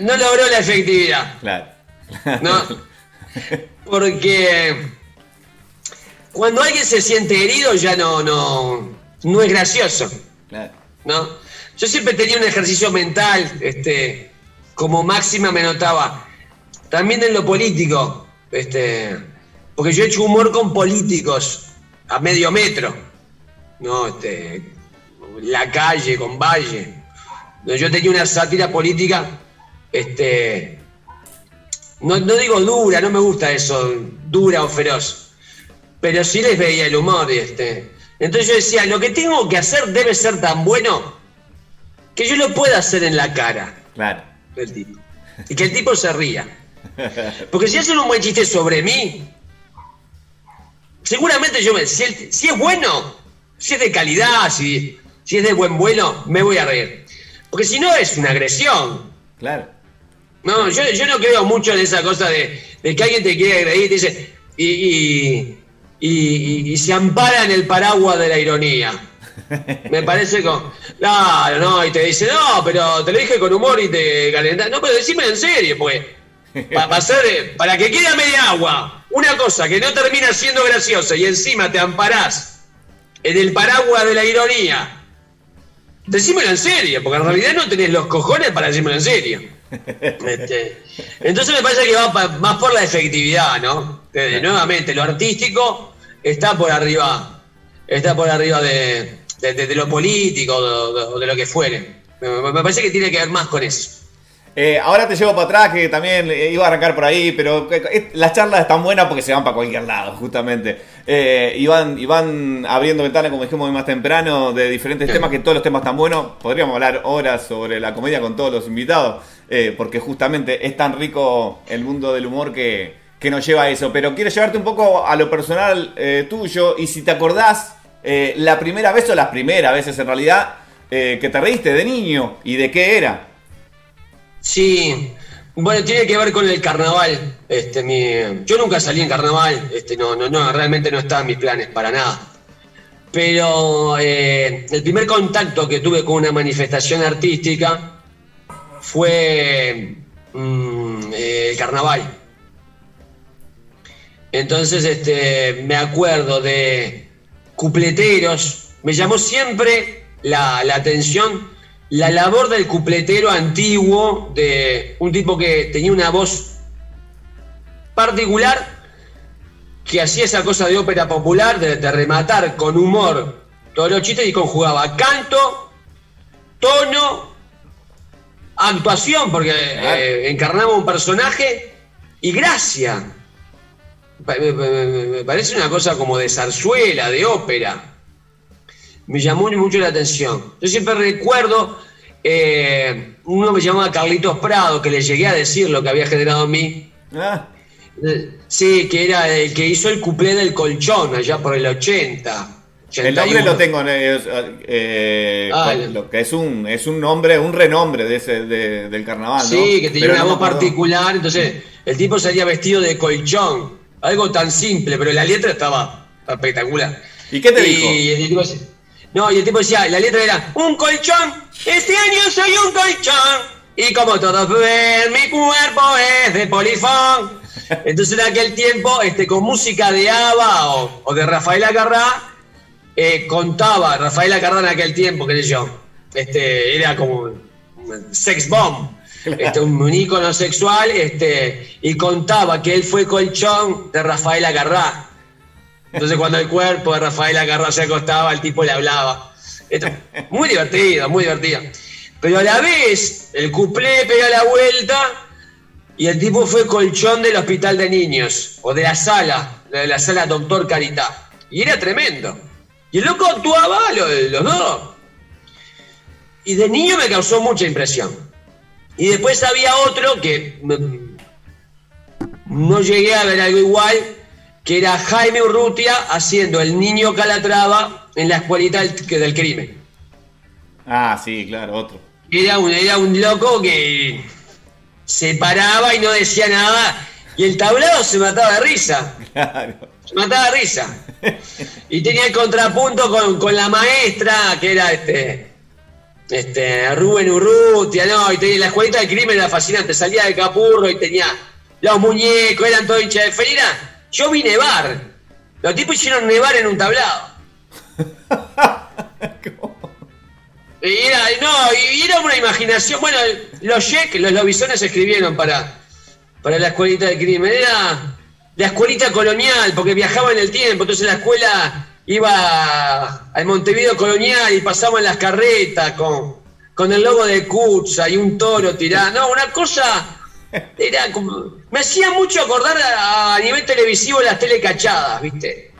no logró la efectividad. Claro. No. Porque cuando alguien se siente herido ya no, no, no es gracioso. Claro. ¿No? Yo siempre tenía un ejercicio mental, este, como máxima me notaba también en lo político, este, porque yo he hecho humor con políticos a medio metro, ¿no? Este, la calle, con Valle. Yo tenía una sátira política, este, no, digo dura, no me gusta eso, dura o feroz, pero sí les veía el humor. Este. Entonces yo decía, lo que tengo que hacer debe ser tan bueno que yo lo pueda hacer en la cara claro. del tipo. Y que el tipo se ría. Porque si hacen un buen chiste sobre mí, seguramente yo me. Si, es bueno, si es de calidad, si, si es de buen vuelo, me voy a reír. Porque si no, es una agresión. Claro. No, yo, no creo mucho en esa cosa de, que alguien te quiere agredir y dice. Y, y, y se ampara en el paraguas de la ironía. Me parece como. Claro, no, y te dice, no, pero te lo dije con humor y te calentás. No, pero decime en serio, pues. Para, hacer, para que quede a media agua, una cosa que no termina siendo graciosa y encima te amparás en el paraguas de la ironía. Decímelo en serio, porque en realidad no tenés los cojones para decírmelo en serio. Este, entonces me parece que va más por la efectividad, ¿no? nuevamente, lo artístico está por arriba, está por arriba de, de, lo político o de, lo que fuere. Me, parece que tiene que ver más con eso. Eh, ahora te llevo para atrás, que también eh, iba a arrancar por ahí, pero eh, las charlas están buenas porque se van para cualquier lado, justamente. y, van, abriendo ventanas, como dijimos más temprano, de diferentes temas, que todos los temas están buenos. Podríamos hablar horas sobre la comedia con todos los invitados, porque justamente es tan rico el mundo del humor que, que nos lleva a eso. Pero quiero llevarte un poco a lo personal tuyo, y si te acordás, eh, la primera vez o las primeras veces en realidad eh, que te reíste de niño y de qué era. Sí, bueno, tiene que ver con el carnaval. Este, mi, yo nunca salí en carnaval, este, no, no, no, realmente no estaba en mis planes para nada. Pero eh, el primer contacto que tuve con una manifestación artística fue mm, el carnaval. Entonces, este, me acuerdo de cupleteros. Me llamó siempre la, atención la labor del cupletero antiguo, de un tipo que tenía una voz particular, que hacía esa cosa de ópera popular, de, rematar con humor todos los chistes y conjugaba canto, tono, actuación, porque eh, encarnaba un personaje, y gracia me, parece una cosa como de zarzuela, de ópera. Me llamó mucho la atención. Yo siempre recuerdo, eh, uno me llamaba Carlitos Prado, que le llegué a decir lo que había generado en mí. Ah. Eh, sí, que era el que hizo el cuplé del colchón allá por el 80. El nombre lo tengo, eh, ah, lo que es un es un nombre, un renombre de ese del carnaval. Sí, que tenía una voz particular, entonces el tipo salía vestido de colchón. Algo tan simple, pero la letra estaba espectacular. ¿Y qué te dijo? no, y el tipo decía, la letra era, un colchón, este año soy un colchón. Y como todos ven, mi cuerpo es de polifón. Entonces en aquel tiempo, este, con música de Ava o, de Rafael Acarrá, eh, contaba, Rafael Acarrá en aquel tiempo, qué sé yo, este, era como un sex bomb este, un, ícono sexual, este, y contaba que él fue colchón de Rafael Agarrá. Entonces cuando el cuerpo de Rafael Agarrá se acostaba, el tipo le hablaba. muy divertido, muy divertido. Pero a la vez, el cuplé pega la vuelta y el tipo fue colchón del hospital de niños, o de la sala, de la sala Doctor Caritá. Y era tremendo. Y el loco actuaba los, los dos. Y de niño me causó mucha impresión. Y después había otro que no llegué a ver algo igual, que era Jaime Urrutia haciendo el niño Calatrava en la escuelita del, crimen. Ah, sí, claro, otro. Era un, era un loco que se paraba y no decía nada, y el tablado se mataba de risa. Claro. Se mataba de risa. Y tenía el contrapunto con, con la maestra, que era este este, Rubén Urrutia, no, y tenía la escuelita del crimen era fascinante, salía de Capurro y tenía los muñecos, eran todos hinchas de felina. Yo vi nevar. Los tipos hicieron nevar en un tablado. y era, no, y era una imaginación. Bueno, los Jack, los lobisones escribieron para, para la escuelita del crimen. Era la escuelita colonial, porque viajaba en el tiempo, entonces la escuela iba al Montevideo Colonial y pasamos en las carretas con, con el logo de Kutza y un toro tirado. No, una cosa. Era como. Me hacía mucho acordar a, nivel televisivo las telecachadas, ¿viste?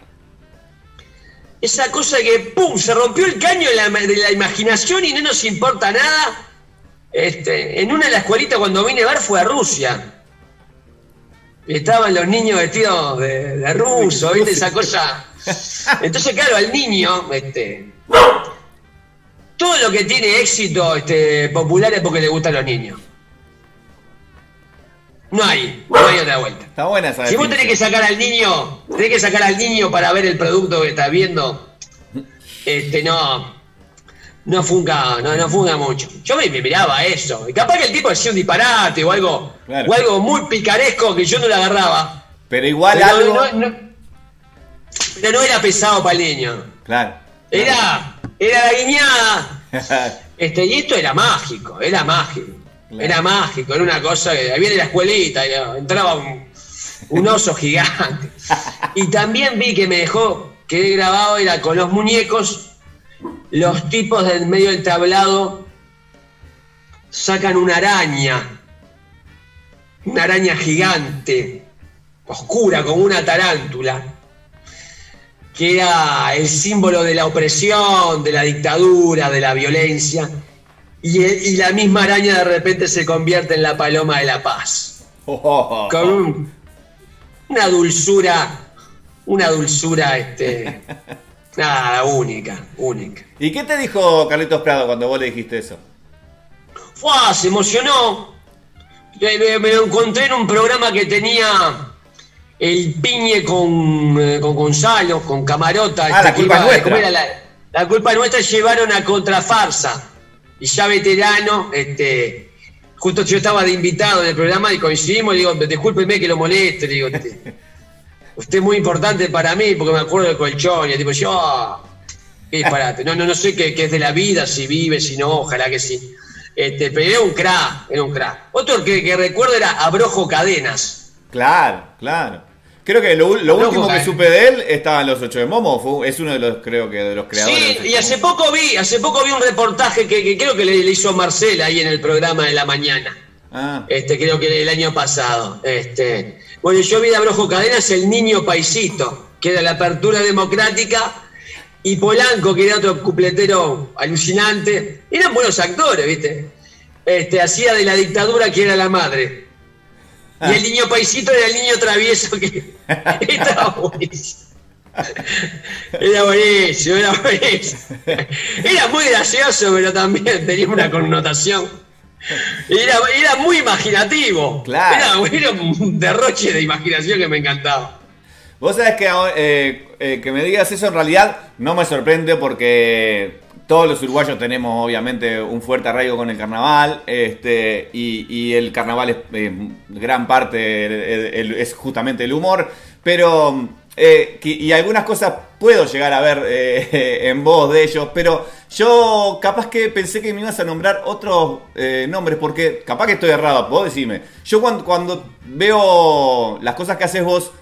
Esa cosa que, ¡pum! Se rompió el caño de la, de la imaginación y no nos importa nada. Este, en una de las escuelitas cuando vine a ver fue a Rusia. Estaban los niños vestidos de, de ruso, ¿viste? Esa cosa entonces, claro, al niño, este, todo lo que tiene éxito este, popular es porque le gustan los niños. No hay, no hay otra vuelta. Está buena esa Si vos tenés que sacar al niño, tenés que sacar al niño para ver el producto que estás viendo, este no, no funga, no, no funga mucho. Yo me, me miraba eso. Y capaz que el tipo decía un disparate o algo, Claro. o algo muy picaresco que yo no le agarraba. Pero igual Pero algo. no, no- pero no era pesado para el niño. Claro. Era, era la guiñada. Este, y esto era mágico, era mágico. Claro. Era mágico, era una cosa que ahí viene la escuelita, y entraba un, un oso gigante. Y también vi que me dejó, que he grabado, era con los muñecos, los tipos del medio del tablado sacan una araña, una araña gigante, oscura como una tarántula, que era el símbolo de la opresión, de la dictadura, de la violencia, y, y la misma araña de repente se convierte en la paloma de la paz, Oh, con un- una dulzura, una dulzura, este, nada, única, única. ¿Y qué te dijo Carlitos Prado cuando vos le dijiste eso? ¡Fua! Se emocionó. Me, me- me lo encontré en un programa que tenía el piñe con, eh, con Gonzalo, con Camarota. Ah, la que culpa es nuestra. ¿cómo era la, la culpa nuestra llevaron a Contrafarsa. Y ya veterano, este, justo yo estaba de invitado en el programa y coincidimos, y digo, discúlpeme que lo moleste, le digo, este, usted es muy importante para mí porque me acuerdo del colchón. Y el tipo, yo, "Ah, qué disparate. No, no, no sé qué, qué es de la vida, si vive, si no, ojalá que sí. Este, pero era un crack, era un crack. Otro que, que recuerdo era Abrojo Cadenas. Claro, claro. Creo que lo, último que supe de él estaba en los ocho de Momo. Fue, es uno de los, creo que, de los creadores. Sí, y hace poco vi, hace poco vi un reportaje que, que creo que le, le hizo Marcela ahí en el programa de la mañana. Ah, Este, creo que el año pasado. Este, bueno, yo vi de Abrojo Cadenas el niño paisito, que era la apertura democrática, y Polanco, que era otro cupletero alucinante. Eran buenos actores, ¿viste? Este, hacía de la dictadura que era la madre. Y el niño paisito era el niño travieso que estaba buenísimo. Era buenísimo, era buenísimo. Era muy gracioso, pero también tenía una connotación. Era, era muy imaginativo. Claro. Era, era un derroche de imaginación que me encantaba. Vos sabés que, eh, eh, que me digas eso en realidad no me sorprende porque todos los uruguayos tenemos obviamente un fuerte arraigo con el carnaval este, y, y el carnaval es eh, gran parte el- el- es justamente el humor, pero eh, y algunas cosas puedo llegar a ver eh, en voz de ellos, pero yo capaz que pensé que me ibas a nombrar otros eh, nombres porque capaz que estoy errado, vos decime. Yo cuando, cuando veo las cosas que haces vos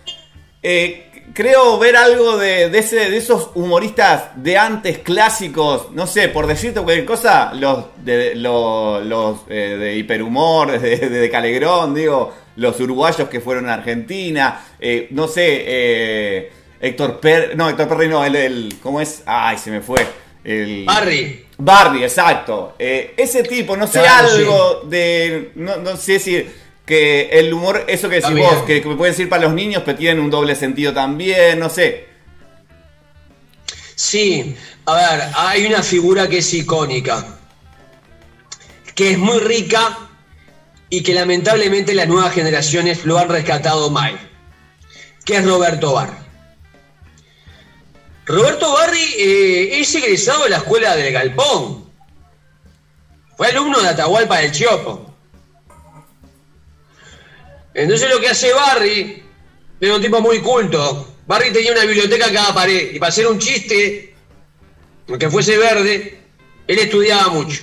eh, creo ver algo de, de ese, de esos humoristas de antes clásicos, no sé, por decirte cualquier cosa, los de, lo- los, eh, de hiperhumor, de, de, Calegrón, digo, los uruguayos que fueron a Argentina, eh, no sé, eh, Héctor Per, no, Héctor Perry no, el, ¿cómo es? Ay, se me fue. El, Barry. Barry, exacto. Eh, ese tipo, no sé, Claro, algo de. No, no sé si. Que el humor, eso que decís vos, que, que puede decir para los niños, pero tienen un doble sentido también, no sé. Sí, a ver, hay una figura que es icónica, que es muy rica y que lamentablemente las nuevas generaciones lo han rescatado mal, que es Roberto Barri. Roberto Barri eh, es egresado de la escuela del Galpón, fue alumno de Atahualpa del Chiopo. Entonces lo que hace Barry, era un tipo muy culto. Barry tenía una biblioteca a cada pared y para hacer un chiste, aunque fuese verde, él estudiaba mucho.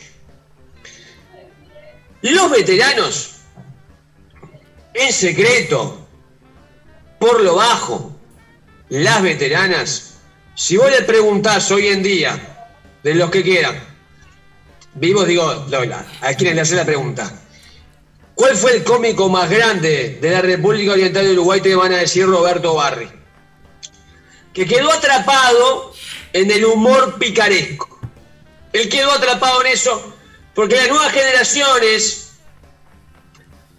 Los veteranos, en secreto, por lo bajo, las veteranas, si vos le preguntás hoy en día, de los que quieran, vivos digo, Lola, a quienes le hacen la pregunta, ¿Cuál fue el cómico más grande de la República Oriental de Uruguay? Te van a decir Roberto Barri. Que quedó atrapado en el humor picaresco. Él quedó atrapado en eso porque las nuevas generaciones,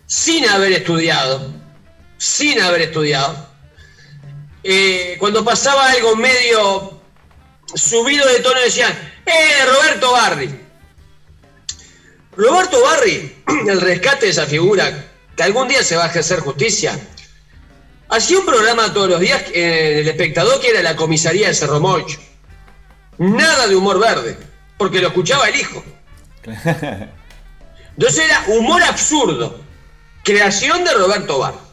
sin haber estudiado, sin haber estudiado, eh, cuando pasaba algo medio subido de tono decían, ¡eh, Roberto Barri! Roberto Barri, el rescate de esa figura que algún día se va a ejercer justicia. Hacía un programa todos los días en el espectador que era la comisaría de Cerro Mocho. Nada de humor verde, porque lo escuchaba el hijo. Entonces era humor absurdo, creación de Roberto Bar.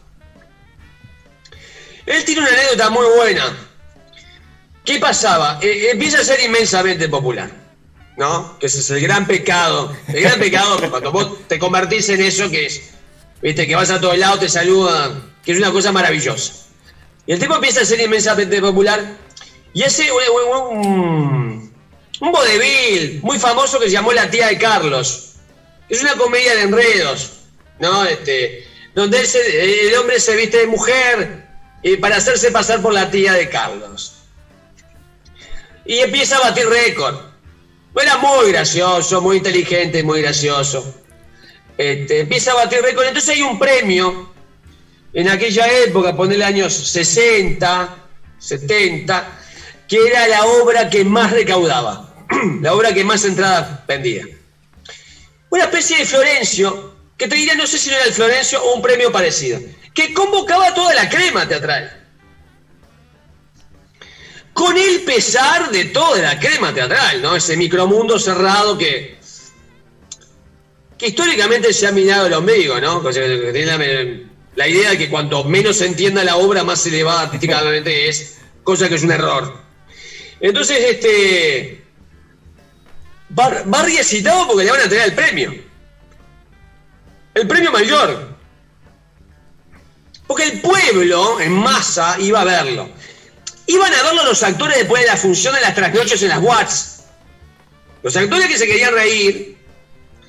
Él tiene una anécdota muy buena. ¿Qué pasaba? Eh, empieza a ser inmensamente popular. ¿No? Que ese es el gran pecado. El gran pecado cuando vos te convertís en eso que es. Viste, que vas a todos lados, te saludan, que es una cosa maravillosa. Y el tipo empieza a ser inmensamente popular y hace un, un, un vodevil muy famoso que se llamó La tía de Carlos. Es una comedia de enredos, ¿no? Este, donde el hombre se viste de mujer y para hacerse pasar por la tía de Carlos. Y empieza a batir récord. Era muy gracioso, muy inteligente, muy gracioso. Este, empieza a batir récord. Entonces hay un premio en aquella época, el años 60, 70, que era la obra que más recaudaba, la obra que más entradas vendía. Una especie de Florencio, que te diría, no sé si no era el Florencio o un premio parecido, que convocaba toda la crema teatral. Con el pesar de toda la crema teatral, ¿no? Ese micromundo cerrado que, que históricamente se ha minado el ombligo, ¿no? La idea de que cuanto menos se entienda la obra, más elevada artísticamente es, cosa que es un error. Entonces, este. Barry es citado porque le van a entregar el premio. El premio mayor. Porque el pueblo en masa iba a verlo. Iban a verlo los actores después de la función de las trasnoches en las Watts. Los actores que se querían reír,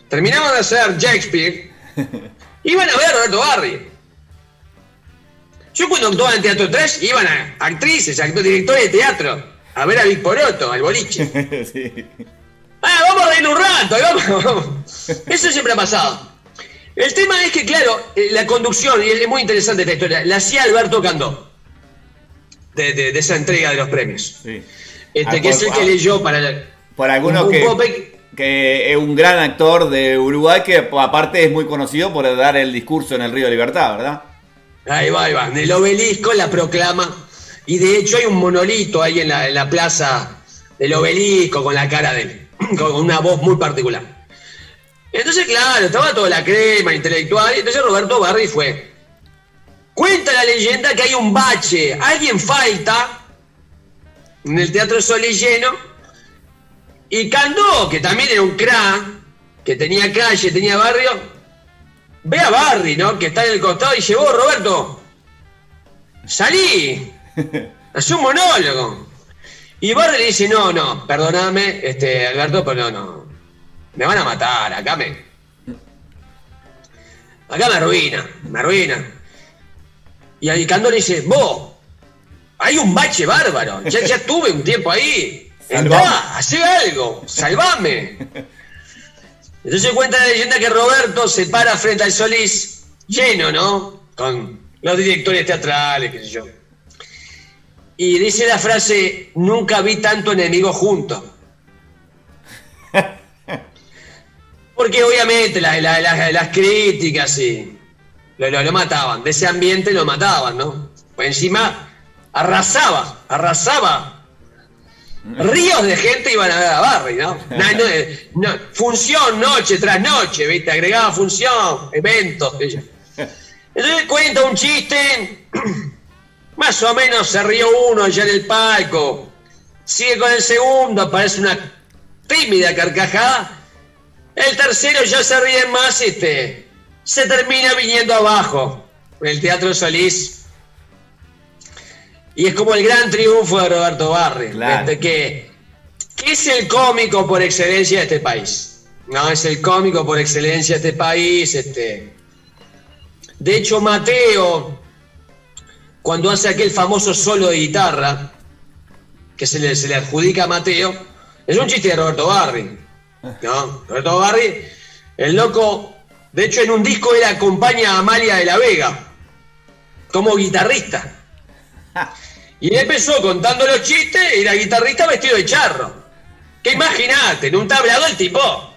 terminaban de hacer Shakespeare, iban a ver a Roberto Barry. Yo cuando actuaba en Teatro 3, iban a actrices, actores, directores de teatro, a ver a Vic Poroto, al boliche. Ah, vamos a reír un rato, vamos. Eso siempre ha pasado. El tema es que, claro, eh, la conducción, y es muy interesante esta historia, la hacía Alberto Candó, de, esa entrega de los premios. Este, ah, que es el que leyó para... Por algunos que, que es un gran actor de Uruguay que aparte es muy conocido por dar el discurso en el Río de Libertad, ¿verdad? Ahí va, ahí va. En el obelisco la proclama. Y de hecho hay un monolito ahí en la, plaza del obelisco con la cara de él, con una voz muy particular. Entonces, claro, estaba toda la crema intelectual. Y entonces Roberto Barri fue. Cuenta la leyenda que hay un bache, alguien falta en el Teatro Sol y lleno. Y Candó, que también era un crack, que tenía calle, tenía barrio, ve a Barry, ¿no? Que está en el costado y llevó, Roberto, salí, hace un monólogo. Y Barry le dice, no, no, perdóname, este, Alberto, pero no, no, me van a matar, acá me... Acá me arruina, me arruina. Y Alicando le dice, vos, hay un bache bárbaro, ya, ya estuve un tiempo ahí. Entrá, hace algo, salvame. Entonces cuenta la leyenda que Roberto se para frente al Solís, lleno, ¿no? Con los directores teatrales, qué sé yo. Y dice la frase, nunca vi tanto enemigo juntos. Porque obviamente las críticas y lo, lo, mataban, de ese ambiente lo mataban, ¿no? Pues encima arrasaba, arrasaba Ríos de gente iban a ver a Barry, ¿no? No, Función noche tras noche, ¿viste? Agregaba función, eventos. Entonces cuenta un chiste, más o menos se rió uno allá en el palco, sigue con el segundo, parece una tímida carcajada, el tercero ya se ríe más, este, se termina viniendo abajo, el Teatro Solís y es como el gran triunfo de Roberto Barri, este, que, es el cómico por excelencia de este país. No, es el cómico por excelencia de este país. Este. De hecho, Mateo, cuando hace aquel famoso solo de guitarra, que se le, se le adjudica a Mateo, es un chiste de Roberto Barri. ¿No? Roberto Barri, el loco, de hecho en un disco él acompaña a Amalia de la Vega como guitarrista. Y él empezó contando los chistes y la guitarrista vestido de charro. Que imagínate, en un tablado el tipo.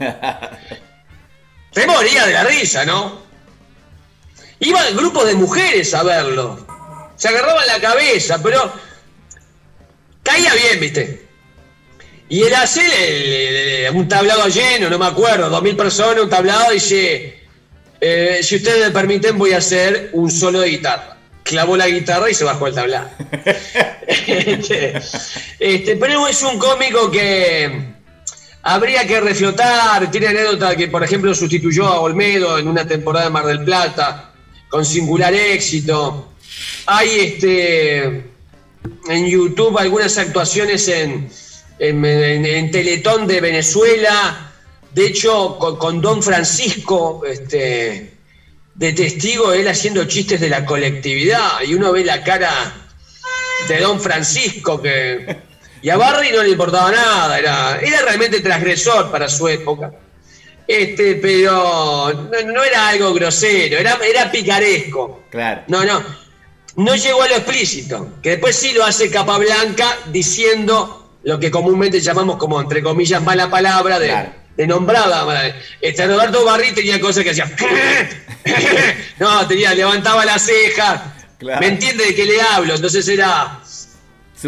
Se moría de la risa, ¿no? Iban grupos de mujeres a verlo. Se agarraban la cabeza, pero caía bien, viste. Y él hace le- le- le- un tablado lleno, no me acuerdo, dos mil personas, un tablado, dice, eh, si ustedes me permiten voy a hacer un solo de guitarra. Clavó la guitarra y se bajó el tablado. este, este, pero es un cómico que habría que reflotar, tiene anécdota que por ejemplo sustituyó a Olmedo en una temporada de Mar del Plata, con singular éxito. Hay este en YouTube algunas actuaciones en, en, en- en Teletón de Venezuela. De hecho, con, con Don Francisco, este, de testigo, él haciendo chistes de la colectividad. Y uno ve la cara de Don Francisco que. Y a Barry no le importaba nada, era, era realmente transgresor para su época. Este, pero no, no era algo grosero, era, era picaresco. Claro. No, no. No llegó a lo explícito, que después sí lo hace Capablanca diciendo lo que comúnmente llamamos como, entre comillas, mala palabra de, Claro. de nombrada. Este Roberto Barri tenía cosas que hacía. no, tenía, levantaba la ceja. Claro. ¿Me entiende de qué le hablo? Entonces era,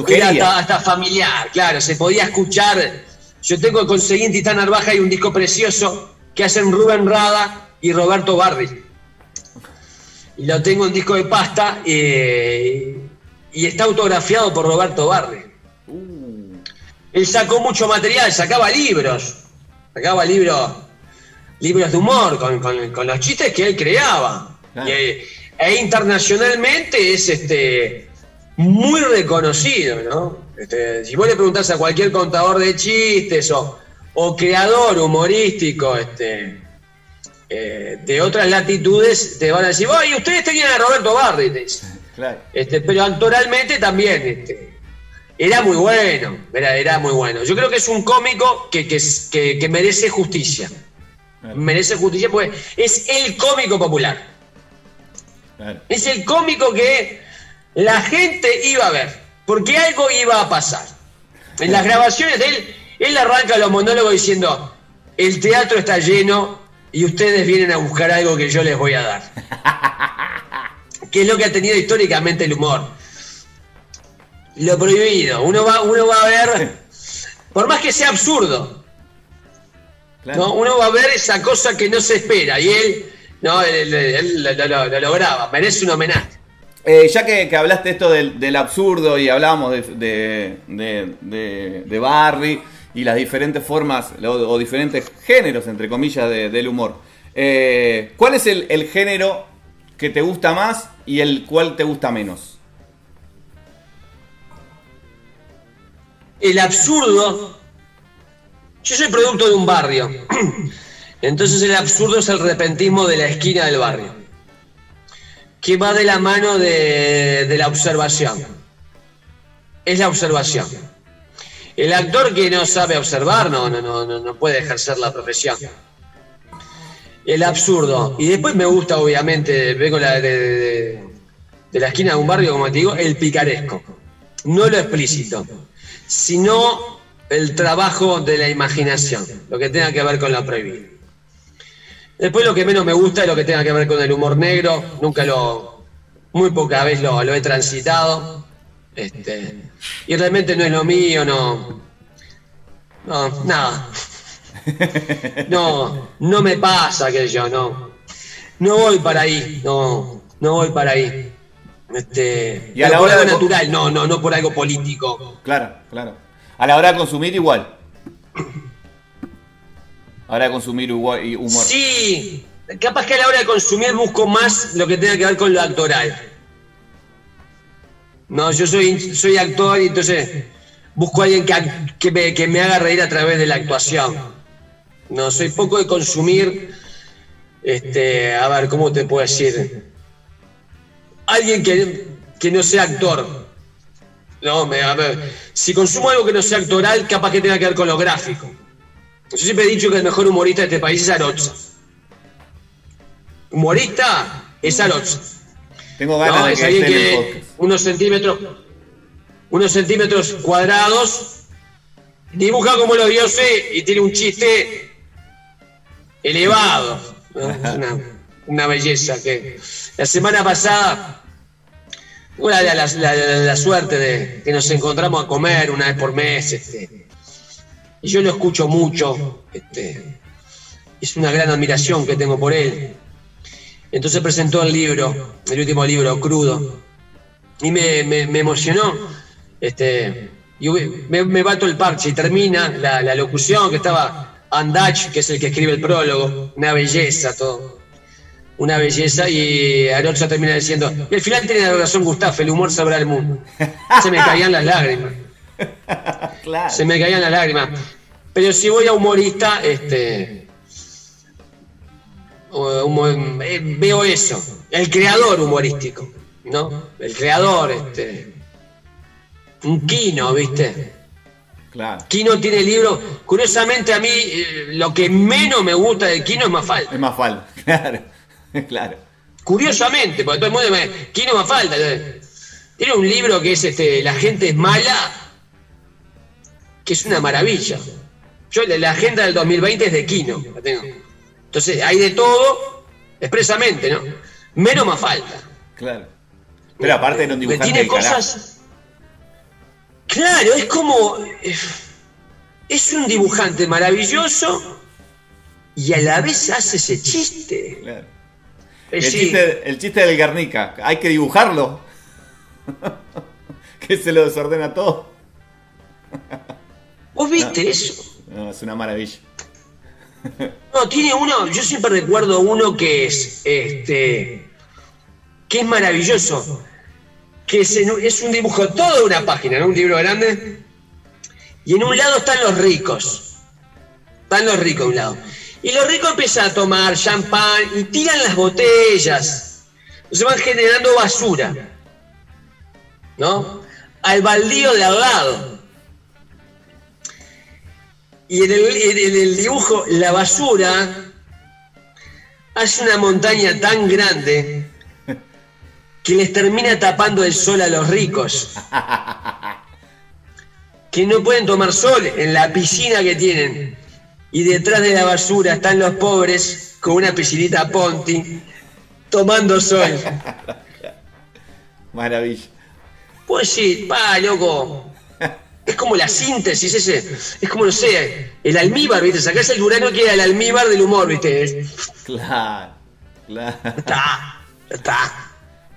era hasta, hasta familiar, claro, se podía escuchar. Yo tengo conseguí en Titán Arbaja hay un disco precioso que hacen Rubén Rada y Roberto Barri. Y lo tengo en disco de pasta eh, y está autografiado por Roberto Barri. Él sacó mucho material, sacaba libros, sacaba libros, libros de humor con, con- con los chistes que él creaba. Claro. Y, eh, e internacionalmente es este muy reconocido, ¿no? Este, si vos le preguntás a cualquier contador de chistes o, o creador humorístico, este, eh, de otras latitudes, te van a decir, oye, ustedes tenían a Roberto Barri, te dicen. Claro. Este, pero actoralmente también este, era muy bueno, era, era muy bueno. Yo creo que es un cómico que, que, que- que merece justicia. Claro. Merece justicia porque es el cómico popular. Claro. Es el cómico que la gente iba a ver, porque algo iba a pasar. En las grabaciones de él, él arranca los monólogos diciendo, el teatro está lleno y ustedes vienen a buscar algo que yo les voy a dar. que es lo que ha tenido históricamente el humor. Lo prohibido. Uno va, uno va a ver, por más que sea absurdo, Claro. ¿no? uno va a ver esa cosa que no se espera y él, no, él, él- él lo, lo- lo lograba, merece un homenaje. Eh, ya que, que hablaste esto del, del absurdo y hablábamos de, de, de, de- de Barry y las diferentes formas o, o diferentes géneros, entre comillas, de- del humor, eh, ¿cuál es el, el género que te gusta más y el cual te gusta menos? El absurdo. Yo soy producto de un barrio. Entonces el absurdo es el repentismo de la esquina del barrio. Que va de la mano de, la observación. Es la observación. El actor que no sabe observar no, no, no, no, puede ejercer la profesión. El absurdo. Y después me gusta, obviamente, vengo de, de- de la esquina de un barrio, como te digo, el picaresco. No lo explícito sino el trabajo de la imaginación, lo que tenga que ver con lo prohibido. Después lo que menos me gusta es lo que tenga que ver con el humor negro, nunca lo, muy poca vez lo, lo he transitado, este, y realmente no es lo mío, no, no, nada. No, no me pasa que yo, no, no voy para ahí, no, no voy para ahí. Este, Y a la por hora algo de- natural, no, no, no por algo político. Claro, claro. A la hora de consumir igual. A la hora de consumir igual- y humor. Sí, capaz que a la hora de consumir busco más lo que tenga que ver con lo actoral. No, yo soy, soy actor y entonces busco a alguien que, que, me, que me haga reír a través de la actuación. No, soy poco de consumir, este, a ver, ¿cómo te puedo decir? Alguien que, que no sea actor. No, me, a ver, si consumo algo que no sea actoral, capaz que tenga que ver con lo gráfico. Yo siempre he dicho que el mejor humorista de este país es Arocha. Humorista es Arocha. Tengo ganas No, de es que alguien que unos centímetros, unos centímetros cuadrados, dibuja como los dioses y tiene un chiste elevado. ¿no? Es una- una belleza. Que la semana pasada, una la, la, suerte de que nos encontramos a comer una vez por mes. Este, y yo lo escucho mucho. Este, es una gran admiración que tengo por él. Entonces presentó el libro, el último libro, Crudo, y me, emocionó. Este, y me, me bato el parche y termina la, la locución que estaba Andach, que es el que escribe el prólogo, una belleza todo. Una belleza y Arocha termina diciendo, y al final tiene razón Gustavo, el humor sabrá el mundo. Se me caían las lágrimas. Claro. Se me caían las lágrimas. Pero si voy a humorista, este, o- humo- eh, veo eso, el creador humorístico, ¿no? El creador, este, un Kino, ¿viste? Claro. Kino tiene libros, curiosamente a mí eh, lo que menos me gusta de Kino es Mafalda. Es más falta. Claro. Claro. Curiosamente, porque todo el mundo me Kino Mafalda. eh. Tiene un libro que es este La gente es mala, que es una maravilla. Yo la agenda del 2020 es de Kino, la tengo. Entonces hay de todo, expresamente, ¿no? Menos Mafalda. Claro. Pero aparte Que dibujante tiene carajo. cosas. Claro, es como. Es un dibujante maravilloso y a la vez hace ese chiste. Claro. Eh, El, sí. chiste, el chiste del Guernica. Hay que dibujarlo. que se lo desordena todo. ¿Vos viste eso? No, es una maravilla. No, tiene uno, yo siempre recuerdo uno que es, este, que es maravilloso, que es, en es un dibujo, toda una página, ¿no? Un libro grande, y en un lado están los ricos, están los ricos a un lado, y los ricos empiezan a tomar champán y tiran las botellas, se van generando basura, ¿no? Al baldío de al lado. Y en el, en el- dibujo, la basura hace una montaña tan grande que les termina tapando el sol a los ricos. Que no pueden tomar sol en la piscina que tienen. Y detrás de la basura están los pobres con una piscinita Ponti tomando sol. Maravilla. Pues sí, pa, loco. Es como la síntesis, ese. Es como, no sé, el almíbar, ¿viste? Sacás el durano que era el almíbar del humor, ¿viste? Claro. Claro. Está, está.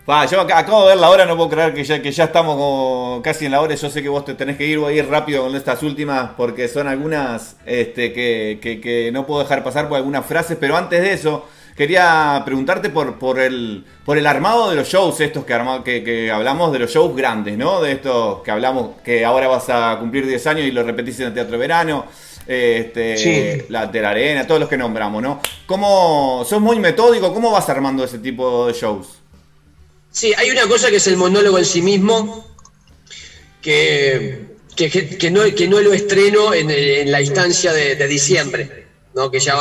Pa, yo ac- acabo de ver la hora, no puedo creer que ya, que ya estamos como casi en la hora. Yo sé que vos te tenés que ir, voy a ir rápido con estas últimas porque son algunas este, que, que- que no puedo dejar pasar por algunas frases. Pero antes de eso, quería preguntarte por, por, el, por el armado de los shows, estos que, arma- que, que hablamos de los shows grandes, ¿no? De estos que hablamos, que ahora vas a cumplir 10 años y lo repetís en el Teatro Verano. Este, Sí. la de la arena, todos los que nombramos, ¿no? ¿Cómo sos muy metódico? ¿Cómo vas armando ese tipo de shows? Sí, hay una cosa que es el monólogo en sí mismo, que, que, no, que no lo estreno en, la instancia de, diciembre, ¿no? que ya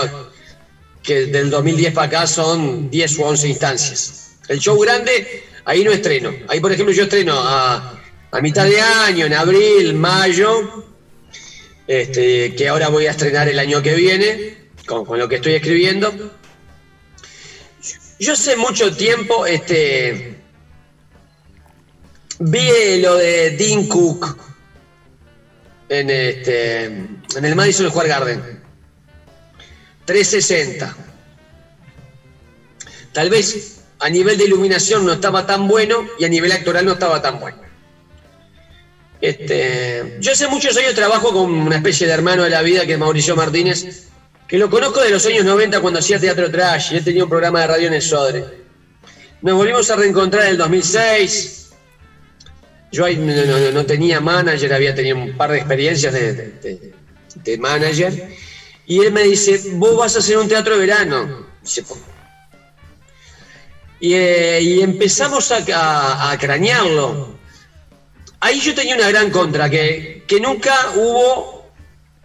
que del 2010 para acá son 10 o 11 instancias. El show grande, ahí no estreno. Ahí, por ejemplo, yo estreno a, a mitad de año, en abril, mayo, este, que ahora voy a estrenar el año que viene, con, con lo que estoy escribiendo. Yo hace mucho tiempo este, vi lo de Dean Cook en, este, en el Madison Square Garden. 360. Tal vez a nivel de iluminación no estaba tan bueno y a nivel actoral no estaba tan bueno. Este, yo hace muchos años trabajo con una especie de hermano de la vida que es Mauricio Martínez, que lo conozco de los años 90 cuando hacía teatro trash y él tenía un programa de radio en el Sodre. Nos volvimos a reencontrar en el 2006. Yo ahí no, no- no tenía manager, había tenido un par de experiencias de, de- manager. Y él me dice, vos vas a hacer un teatro de verano. Y, eh, y empezamos a, a- a cranearlo. Ahí yo tenía una gran contra, que, que nunca hubo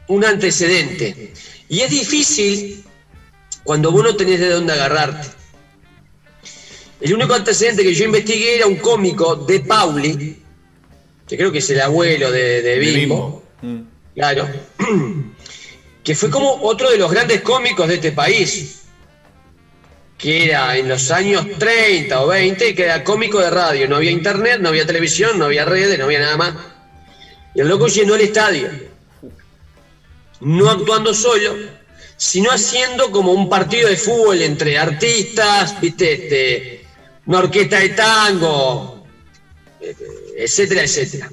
un antecedente. Y es difícil cuando vos no tenés de dónde agarrarte. El único antecedente que yo investigué era un cómico de Pauli, que creo que es el abuelo de, de Bimbo. Mm. Claro. Que fue como otro de los grandes cómicos de este país. que era en los años 30 o 20, que era cómico de radio. No había internet, no había televisión, no había redes, no había nada más. Y el loco llenó el estadio. No actuando solo, sino haciendo como un partido de fútbol entre artistas, viste, este, una orquesta de tango, eh, etcétera, etcétera.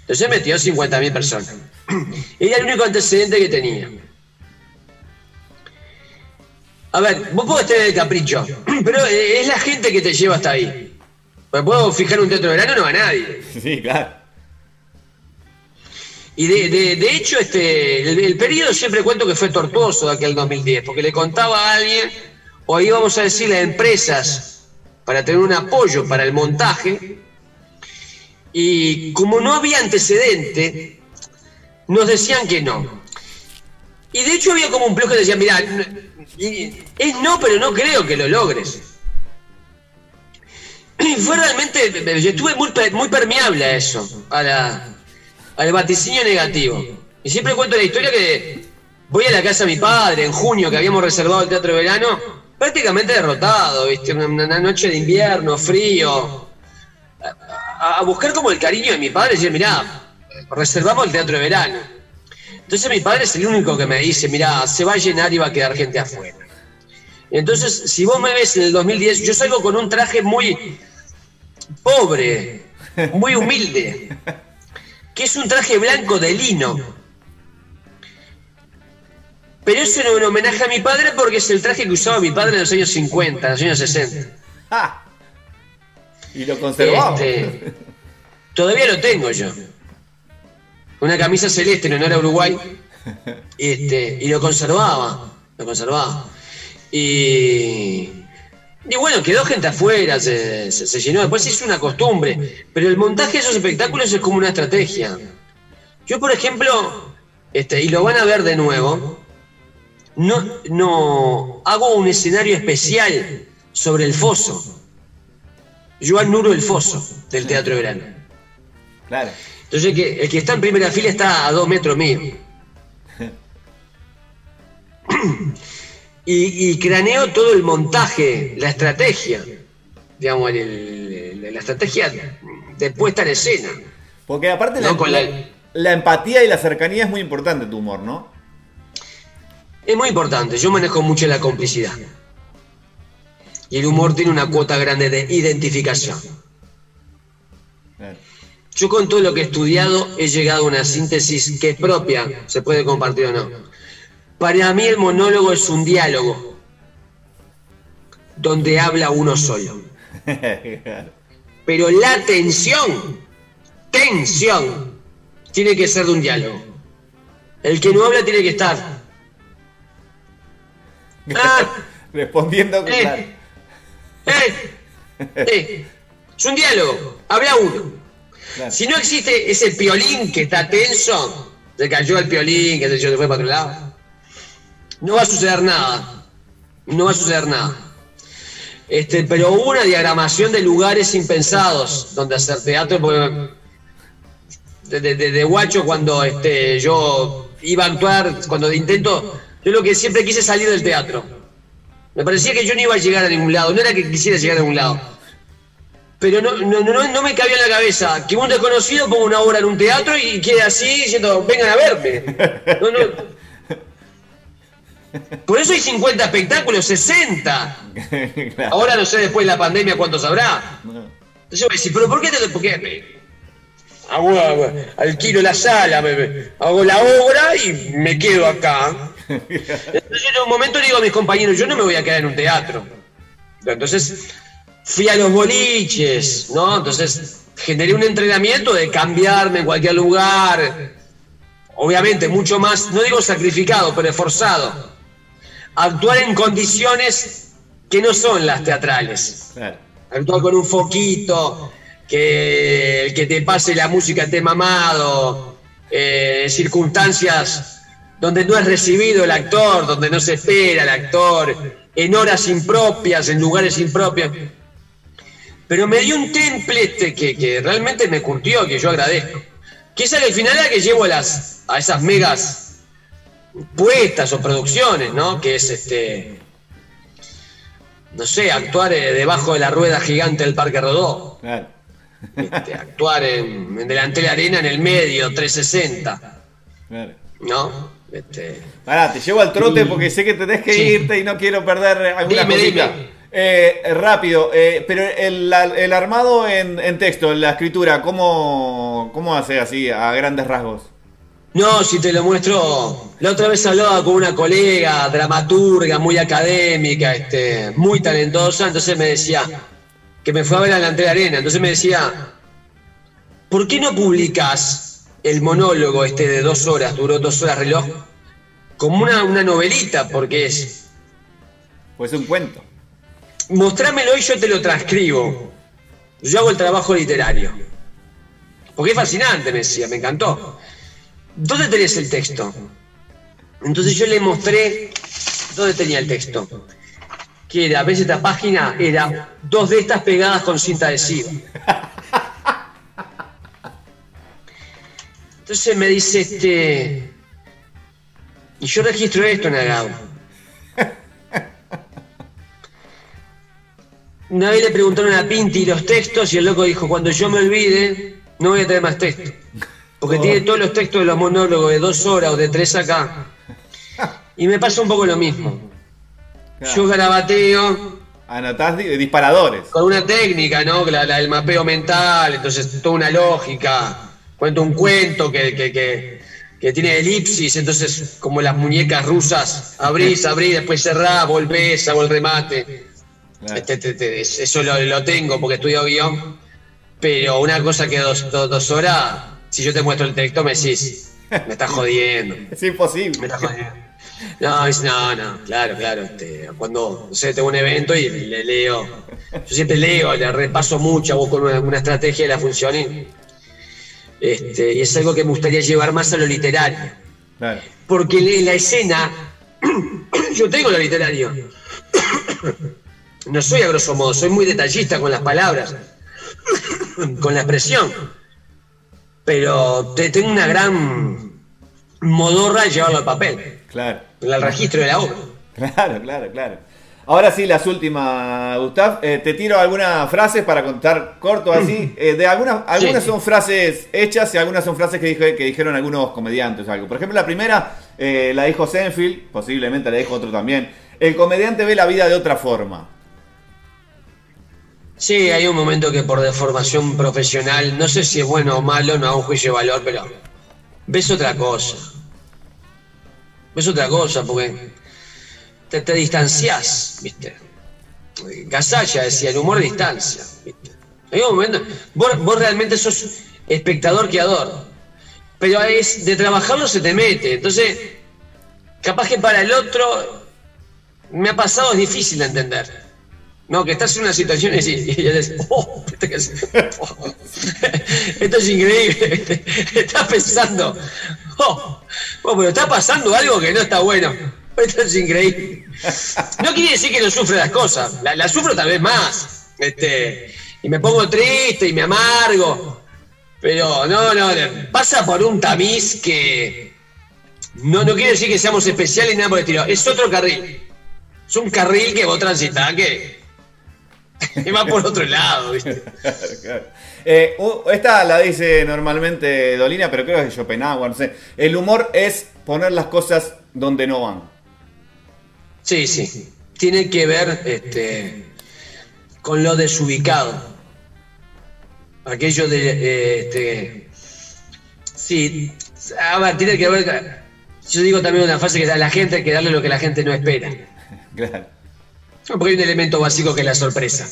Entonces metió 50.000 personas. Era el único antecedente que tenía. A ver, vos podés tener el capricho, pero es la gente que te lleva hasta ahí. Me puedo fijar un teatro de verano, no va nadie. Sí, claro. Y de, de, de hecho, este, el, el, periodo siempre cuento que fue tortuoso de aquel 2010, porque le contaba a alguien, o ahí vamos a decirle a empresas, para tener un apoyo para el montaje, y como no había antecedente, nos decían que no. Y de hecho había como un plus que decía, mira, es no, pero no creo que lo logres. Y fue realmente, yo estuve muy, muy permeable a eso, a la, al vaticinio negativo. Y siempre cuento la historia que voy a la casa de mi padre en junio, que habíamos reservado el teatro de verano, prácticamente derrotado, ¿viste? Una, una noche de invierno, frío. A, buscar como el cariño de mi padre y decir, mirá, reservamos el teatro de verano. Entonces mi padre es el único que me dice, mirá, se va a llenar y va a quedar gente afuera. Entonces, si vos me ves en el 2010, yo salgo con un traje muy pobre, muy humilde que es un traje blanco de lino. Pero eso es un homenaje a mi padre porque es el traje que usaba mi padre en los años 50, en los años 60. Ah, y lo conservamos. Este, todavía lo tengo yo. Una camisa celeste en honor a Uruguay. Este, y lo conservaba. Lo conservaba. Y. Bueno, quedó gente afuera, se, se, se, llenó. Después es una costumbre. Pero el montaje de esos espectáculos es como una estrategia. Yo, por ejemplo, este, y lo van a ver de nuevo, no, no hago un escenario especial sobre el foso. Yo anuro el foso del Teatro de Verano. Claro. Entonces el que, el que está en primera fila está a dos metros mío. Y, y, craneo todo el montaje, la estrategia, digamos, el, el, la estrategia de puesta en escena. Porque aparte no, la, la, la, empatía y la cercanía es muy importante tu humor, ¿no? Es muy importante, yo manejo mucho la complicidad. Y el humor tiene una cuota grande de identificación. Yo con todo lo que he estudiado he llegado a una síntesis que es propia, se puede compartir o no para mí el monólogo es un diálogo donde habla uno solo. Pero la tensión, tensión, tiene que ser de un diálogo. El que no habla tiene que estar. Ah, Respondiendo eh, claro. eh, eh, es un diálogo, habla uno. Claro. Si no existe ese piolín que está tenso, se cayó el piolín, que se fue para otro lado no va a suceder nada. No va a suceder nada. Este, pero hubo una diagramación de lugares impensados donde hacer teatro, porque de, de, de, de guacho cuando este, yo iba a actuar, cuando intento, yo lo que siempre quise salir del teatro. Me parecía que yo no iba a llegar a ningún lado, no era que quisiera llegar a ningún lado. Pero no, no, no, no me cabía en la cabeza que un desconocido ponga una obra en un teatro y quede así diciendo, vengan a verme. No, no, por eso hay 50 espectáculos, 60. claro. Ahora no sé después de la pandemia cuántos habrá. Entonces yo voy a decir, pero ¿por qué te por qué? Hago, alquilo la sala, me, me, hago la obra y me quedo acá. Entonces en un momento le digo a mis compañeros, yo no me voy a quedar en un teatro. Entonces fui a los boliches, ¿no? Entonces generé un entrenamiento de cambiarme en cualquier lugar. Obviamente, mucho más, no digo sacrificado, pero esforzado actuar en condiciones que no son las teatrales. Actuar con un foquito, que el que te pase la música esté mamado, eh, circunstancias donde no es recibido el actor, donde no se espera el actor, en horas impropias, en lugares impropios. Pero me dio un templete que, que realmente me curtió, que yo agradezco. Que es al final la que llevo a, las, a esas megas puestas o producciones, ¿no? Que es este. no sé, actuar eh, debajo de la rueda gigante del Parque Rodó. Claro. Este, actuar en, en delante de la arena en el medio, 360. claro. ¿No? Este, Pará, te llevo al trote porque sé que tenés que irte y no quiero perder alguna Dime, cosita. dime. Eh, rápido, eh, pero el, armado en, en texto, en la escritura, ¿cómo, ¿cómo hace así a grandes rasgos? No, si te lo muestro. La otra vez hablaba con una colega, dramaturga, muy académica, este, muy talentosa, entonces me decía, que me fue a ver a la Arena, entonces me decía, ¿por qué no publicas el monólogo este de dos horas, duró dos horas reloj, como una, una novelita? Porque es, Pues un cuento. mostrámelo y yo te lo transcribo. Yo hago el trabajo literario. Porque es fascinante, me decía, me encantó. ¿Dónde tenés el texto? Entonces yo le mostré dónde tenía el texto. Que era, ves esta página, era dos de estas pegadas con cinta adhesiva. Entonces me dice este. Y yo registro esto, Nagao. Una vez le preguntaron a Pinti los textos y el loco dijo, cuando yo me olvide, no voy a traer más texto. Porque tiene todos los textos de los monólogos de dos horas o de tres acá. Y me pasa un poco lo mismo. Yo garabateo Anotás di- disparadores. con una técnica, ¿no? La, la del mapeo mental, entonces toda una lógica. Cuento un cuento que, que, que, que tiene elipsis, entonces como las muñecas rusas, abrís, abrís, después cerrás, volvés, hago el remate. Claro. Este, este, este, eso lo, lo tengo porque estudio guion. Pero una cosa que dos, dos, dos horas, si yo te muestro el texto, me decís, me estás jodiendo. Es imposible. Me estás jodiendo. No, es- no, no, claro, claro. Este, cuando no sé, tengo un evento y le leo, yo siempre leo, le repaso mucho, con una, una estrategia de la función y, este, y es algo que me gustaría llevar más a lo literario. Claro. Porque en la escena, yo tengo lo literario. No soy a grosso modo, soy muy detallista con las palabras, con la expresión. Pero te- tengo una gran modorra de llevarlo al papel, Claro. al registro de la obra. Claro, claro, claro. Ahora sí, las últimas, Gustav. Eh, te tiro algunas frases para contar corto así. Eh, de algunas, algunas Sí. son frases hechas y algunas son frases que, dije- que dijeron algunos comediantes o algo. Por ejemplo, la primera eh, la dijo Senfield, posiblemente la dijo otro también. El comediante ve la vida de otra forma. Sí, hay un momento que por deformación profesional, no sé si es bueno o malo, no hago un juicio de valor, pero ves otra cosa. Ves otra cosa porque te, te distanciás, ¿viste? Gasalla decía, el humor distancia, ¿viste? Vos, realmente sos espectador creador, pero es de trabajarlo se te mete, entonces capaz que para el otro me ha pasado es difícil de entender. No, que estás en una situación y, y decís, oh, oh, esto es increíble. Estás pensando, oh, bueno, pero está pasando algo que no está bueno. Esto es increíble. No quiere decir que no sufre las cosas, la, la sufro tal vez más. Este, y me pongo triste y me amargo. Pero no, no, pasa por un tamiz que no, no quiere decir que seamos especiales ni nada por el estilo. Es otro carril. Es un carril que vos transitás que, va por otro lado, ¿viste? Eh, esta la dice normalmente Dolina, pero creo que es Schopenhauer, no sé. El humor es poner las cosas donde no van. Sí, sí. Tiene que ver este, con lo desubicado. Aquello de. eh, este, sí. A ver, tiene que ver. Yo digo también una frase que a la gente hay que darle lo que la gente no espera. Claro. Porque hay un elemento básico que es la sorpresa.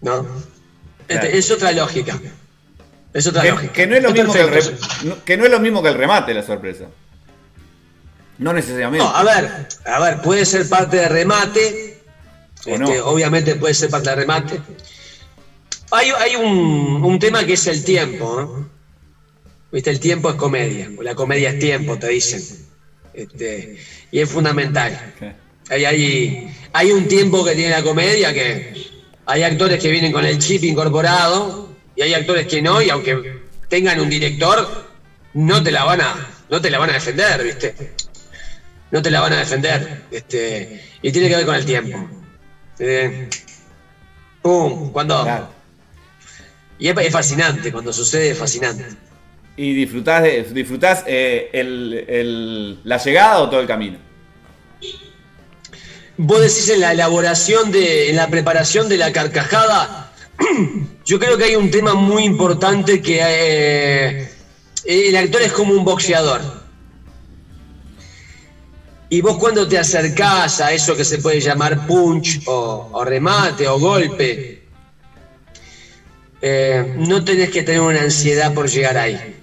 ¿No? Este, es otra lógica. Es otra Que, lógica. que no es lo mismo que, el re- que no es lo mismo que el remate, la sorpresa. No necesariamente. No, a ver, a ver, puede ser parte de remate. Este, no. Obviamente puede ser parte de remate. Hay, hay un, un tema que es el tiempo. ¿no? ¿Viste? El tiempo es comedia. La comedia es tiempo, te dicen. Este, y es fundamental. Hay, hay un tiempo que tiene la comedia que hay actores que vienen con el chip incorporado y hay actores que no, y aunque tengan un director, no te la van a, no te la van a defender, ¿viste? No te la van a defender. Este, y tiene que ver con el tiempo. Eh, ¡Pum! Cuando. Claro. Y es, es fascinante, cuando sucede es fascinante. ¿Y disfrutás, de- disfrutás eh, el- el- la llegada o todo el camino? Vos decís en la elaboración de, en la preparación de la carcajada, yo creo que hay un tema muy importante que eh, el actor es como un boxeador. Y vos cuando te acercás a eso que se puede llamar punch o, o remate o golpe, eh, no tenés que tener una ansiedad por llegar ahí.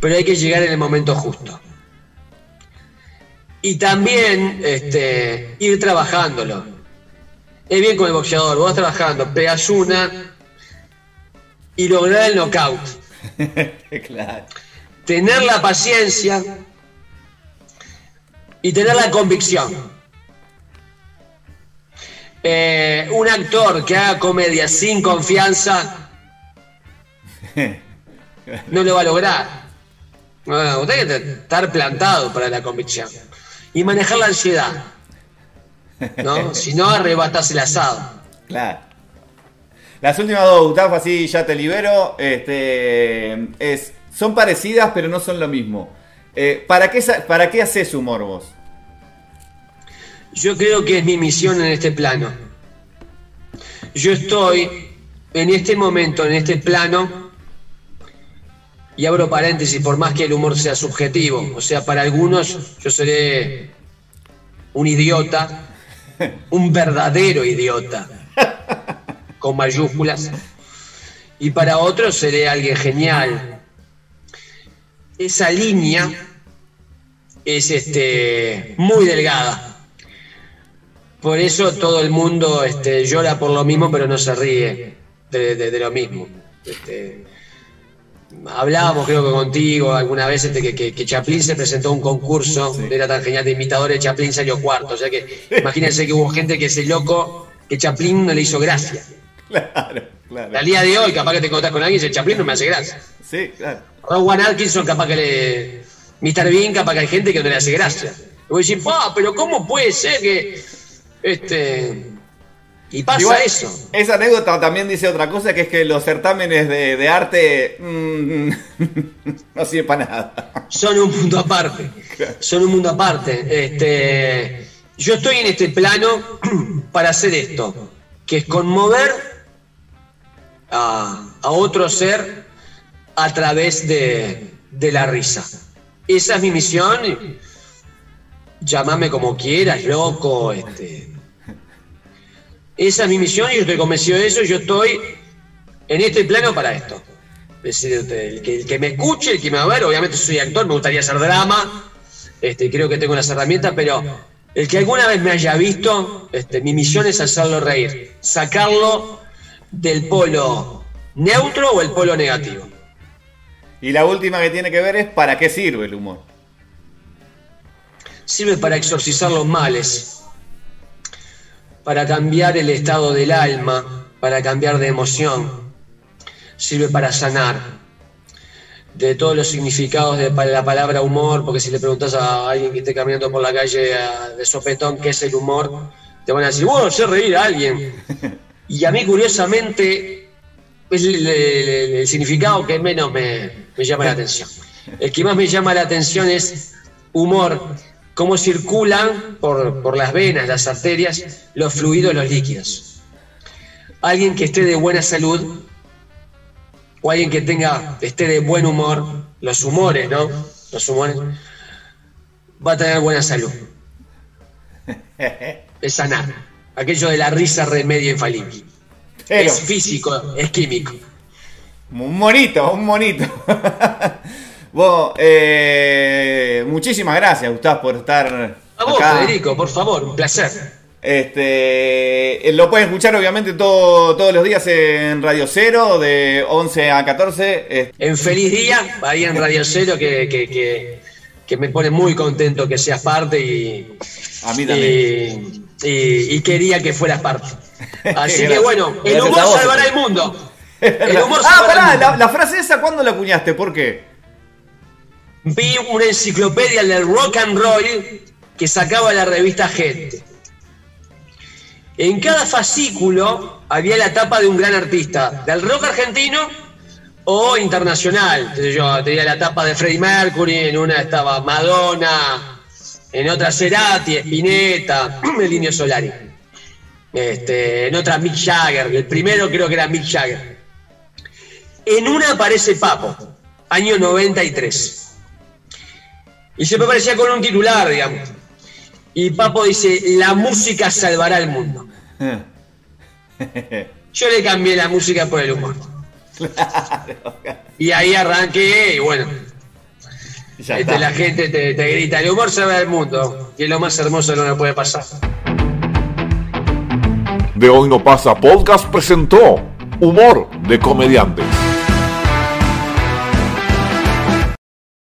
Pero hay que llegar en el momento justo. Y también este, ir trabajándolo. Es bien con el boxeador, vos vas trabajando, pegas una y lograr el knockout. claro. Tener la paciencia y tener la convicción. Eh, un actor que haga comedia sin confianza no lo va a lograr. No, usted tiene que estar plantado para la convicción. Y manejar la ansiedad. ¿no? Si no, arrebatas el asado. Claro. Las últimas dos, Gustavo, así ya te libero. Este, es, son parecidas, pero no son lo mismo. Eh, ¿para, qué, ¿Para qué haces humor vos? Yo creo que es mi misión en este plano. Yo estoy en este momento, en este plano, y abro paréntesis, por más que el humor sea subjetivo, o sea, para algunos yo seré un idiota, un verdadero idiota, con mayúsculas, y para otros seré alguien genial. Esa línea es este, muy delgada. Por eso todo el mundo este, llora por lo mismo, pero no se ríe de, de- de lo mismo. Este, hablábamos, creo que contigo, alguna vez este, que, que, que Chaplin se presentó a un concurso, era tan genial de imitadores, Chaplin salió cuarto. O sea que imagínense que hubo gente que ese loco, que Chaplin no le hizo gracia. Claro, claro. Al día de hoy, capaz que te encontrás con alguien y dice, Chaplin no me hace gracia. Sí, claro. Rowan Atkinson, capaz que le. Mr. Bean, capaz que hay gente que no le hace gracia. Y vos decís, "Pa, pero ¿cómo puede ser que.? Este. Y pasa Igual, eso. Esa anécdota también dice otra cosa, que es que los certámenes de, de arte mm, no sirven para nada. Son un mundo aparte. Son un mundo aparte. Este. Yo estoy en este plano para hacer esto, que es conmover a, a otro ser a través de, de la risa. Esa es mi misión. Llámame como quieras, loco. Este. Esa es mi misión y yo estoy convencido de eso. Yo estoy en este plano para esto. Es decir, el que, el que me escuche, el que me va a ver, obviamente soy actor, me gustaría hacer drama, este, creo que tengo las herramientas, pero el que alguna vez me haya visto, este, mi misión es hacerlo reír, sacarlo del polo neutro o el polo negativo. Y la última que tiene que ver es para qué sirve el humor. Sirve para exorcizar los males, para cambiar el estado del alma, para cambiar de emoción, sirve para sanar de todos los significados de la palabra humor, porque si le preguntas a alguien que esté caminando por la calle de sopetón qué es el humor, te van a decir, bueno, sé reír a alguien. Y a mí, curiosamente, es el, el- el significado que menos me, me llama la atención. El que más me llama la atención es humor, cómo circulan por, por las venas, las arterias, los fluidos, los líquidos. Alguien que esté de buena salud o alguien que tenga, esté de buen humor, los humores, ¿no? Los humores, va a tener buena salud. Es sanar. Aquello de la risa remedio infalible. Pero, Es físico, es químico. un monito, un monito. Vos, eh, muchísimas gracias, Gustavo, por estar A vos, acá. Federico, por favor, un placer. Este, eh, lo pueden escuchar obviamente todo- todos los días en Radio Cero, de 11 a 14. eh, En feliz día, ahí en Radio Cero, que, que, que, que me pone muy contento que seas parte y, A mí también. y, y- y quería que fueras parte. Así que bueno, el humor salvará el mundo. El humor ah, pará, la, la frase esa, ¿cuándo la acuñaste? ¿Por qué? Vi una enciclopedia del rock and roll que sacaba la revista Gente. En cada fascículo había la tapa de un gran artista, del rock argentino o internacional. Yo tenía la tapa de Freddie Mercury, en una estaba Madonna, en otra Cerati, Spinetta, el Indio Solari. Este, en otra Mick Jagger, el primero creo que era Mick Jagger. En una aparece Papo, año 93. Y se me parecía con un titular, digamos. Y Papo dice, la música salvará el mundo. Yo le cambié la música por el humor. Y ahí arranqué y bueno. Este, la gente te, te, grita, el humor salva el mundo. Y es lo más hermoso que no me puede pasar. De hoy no pasa podcast presentó Humor de Comediantes.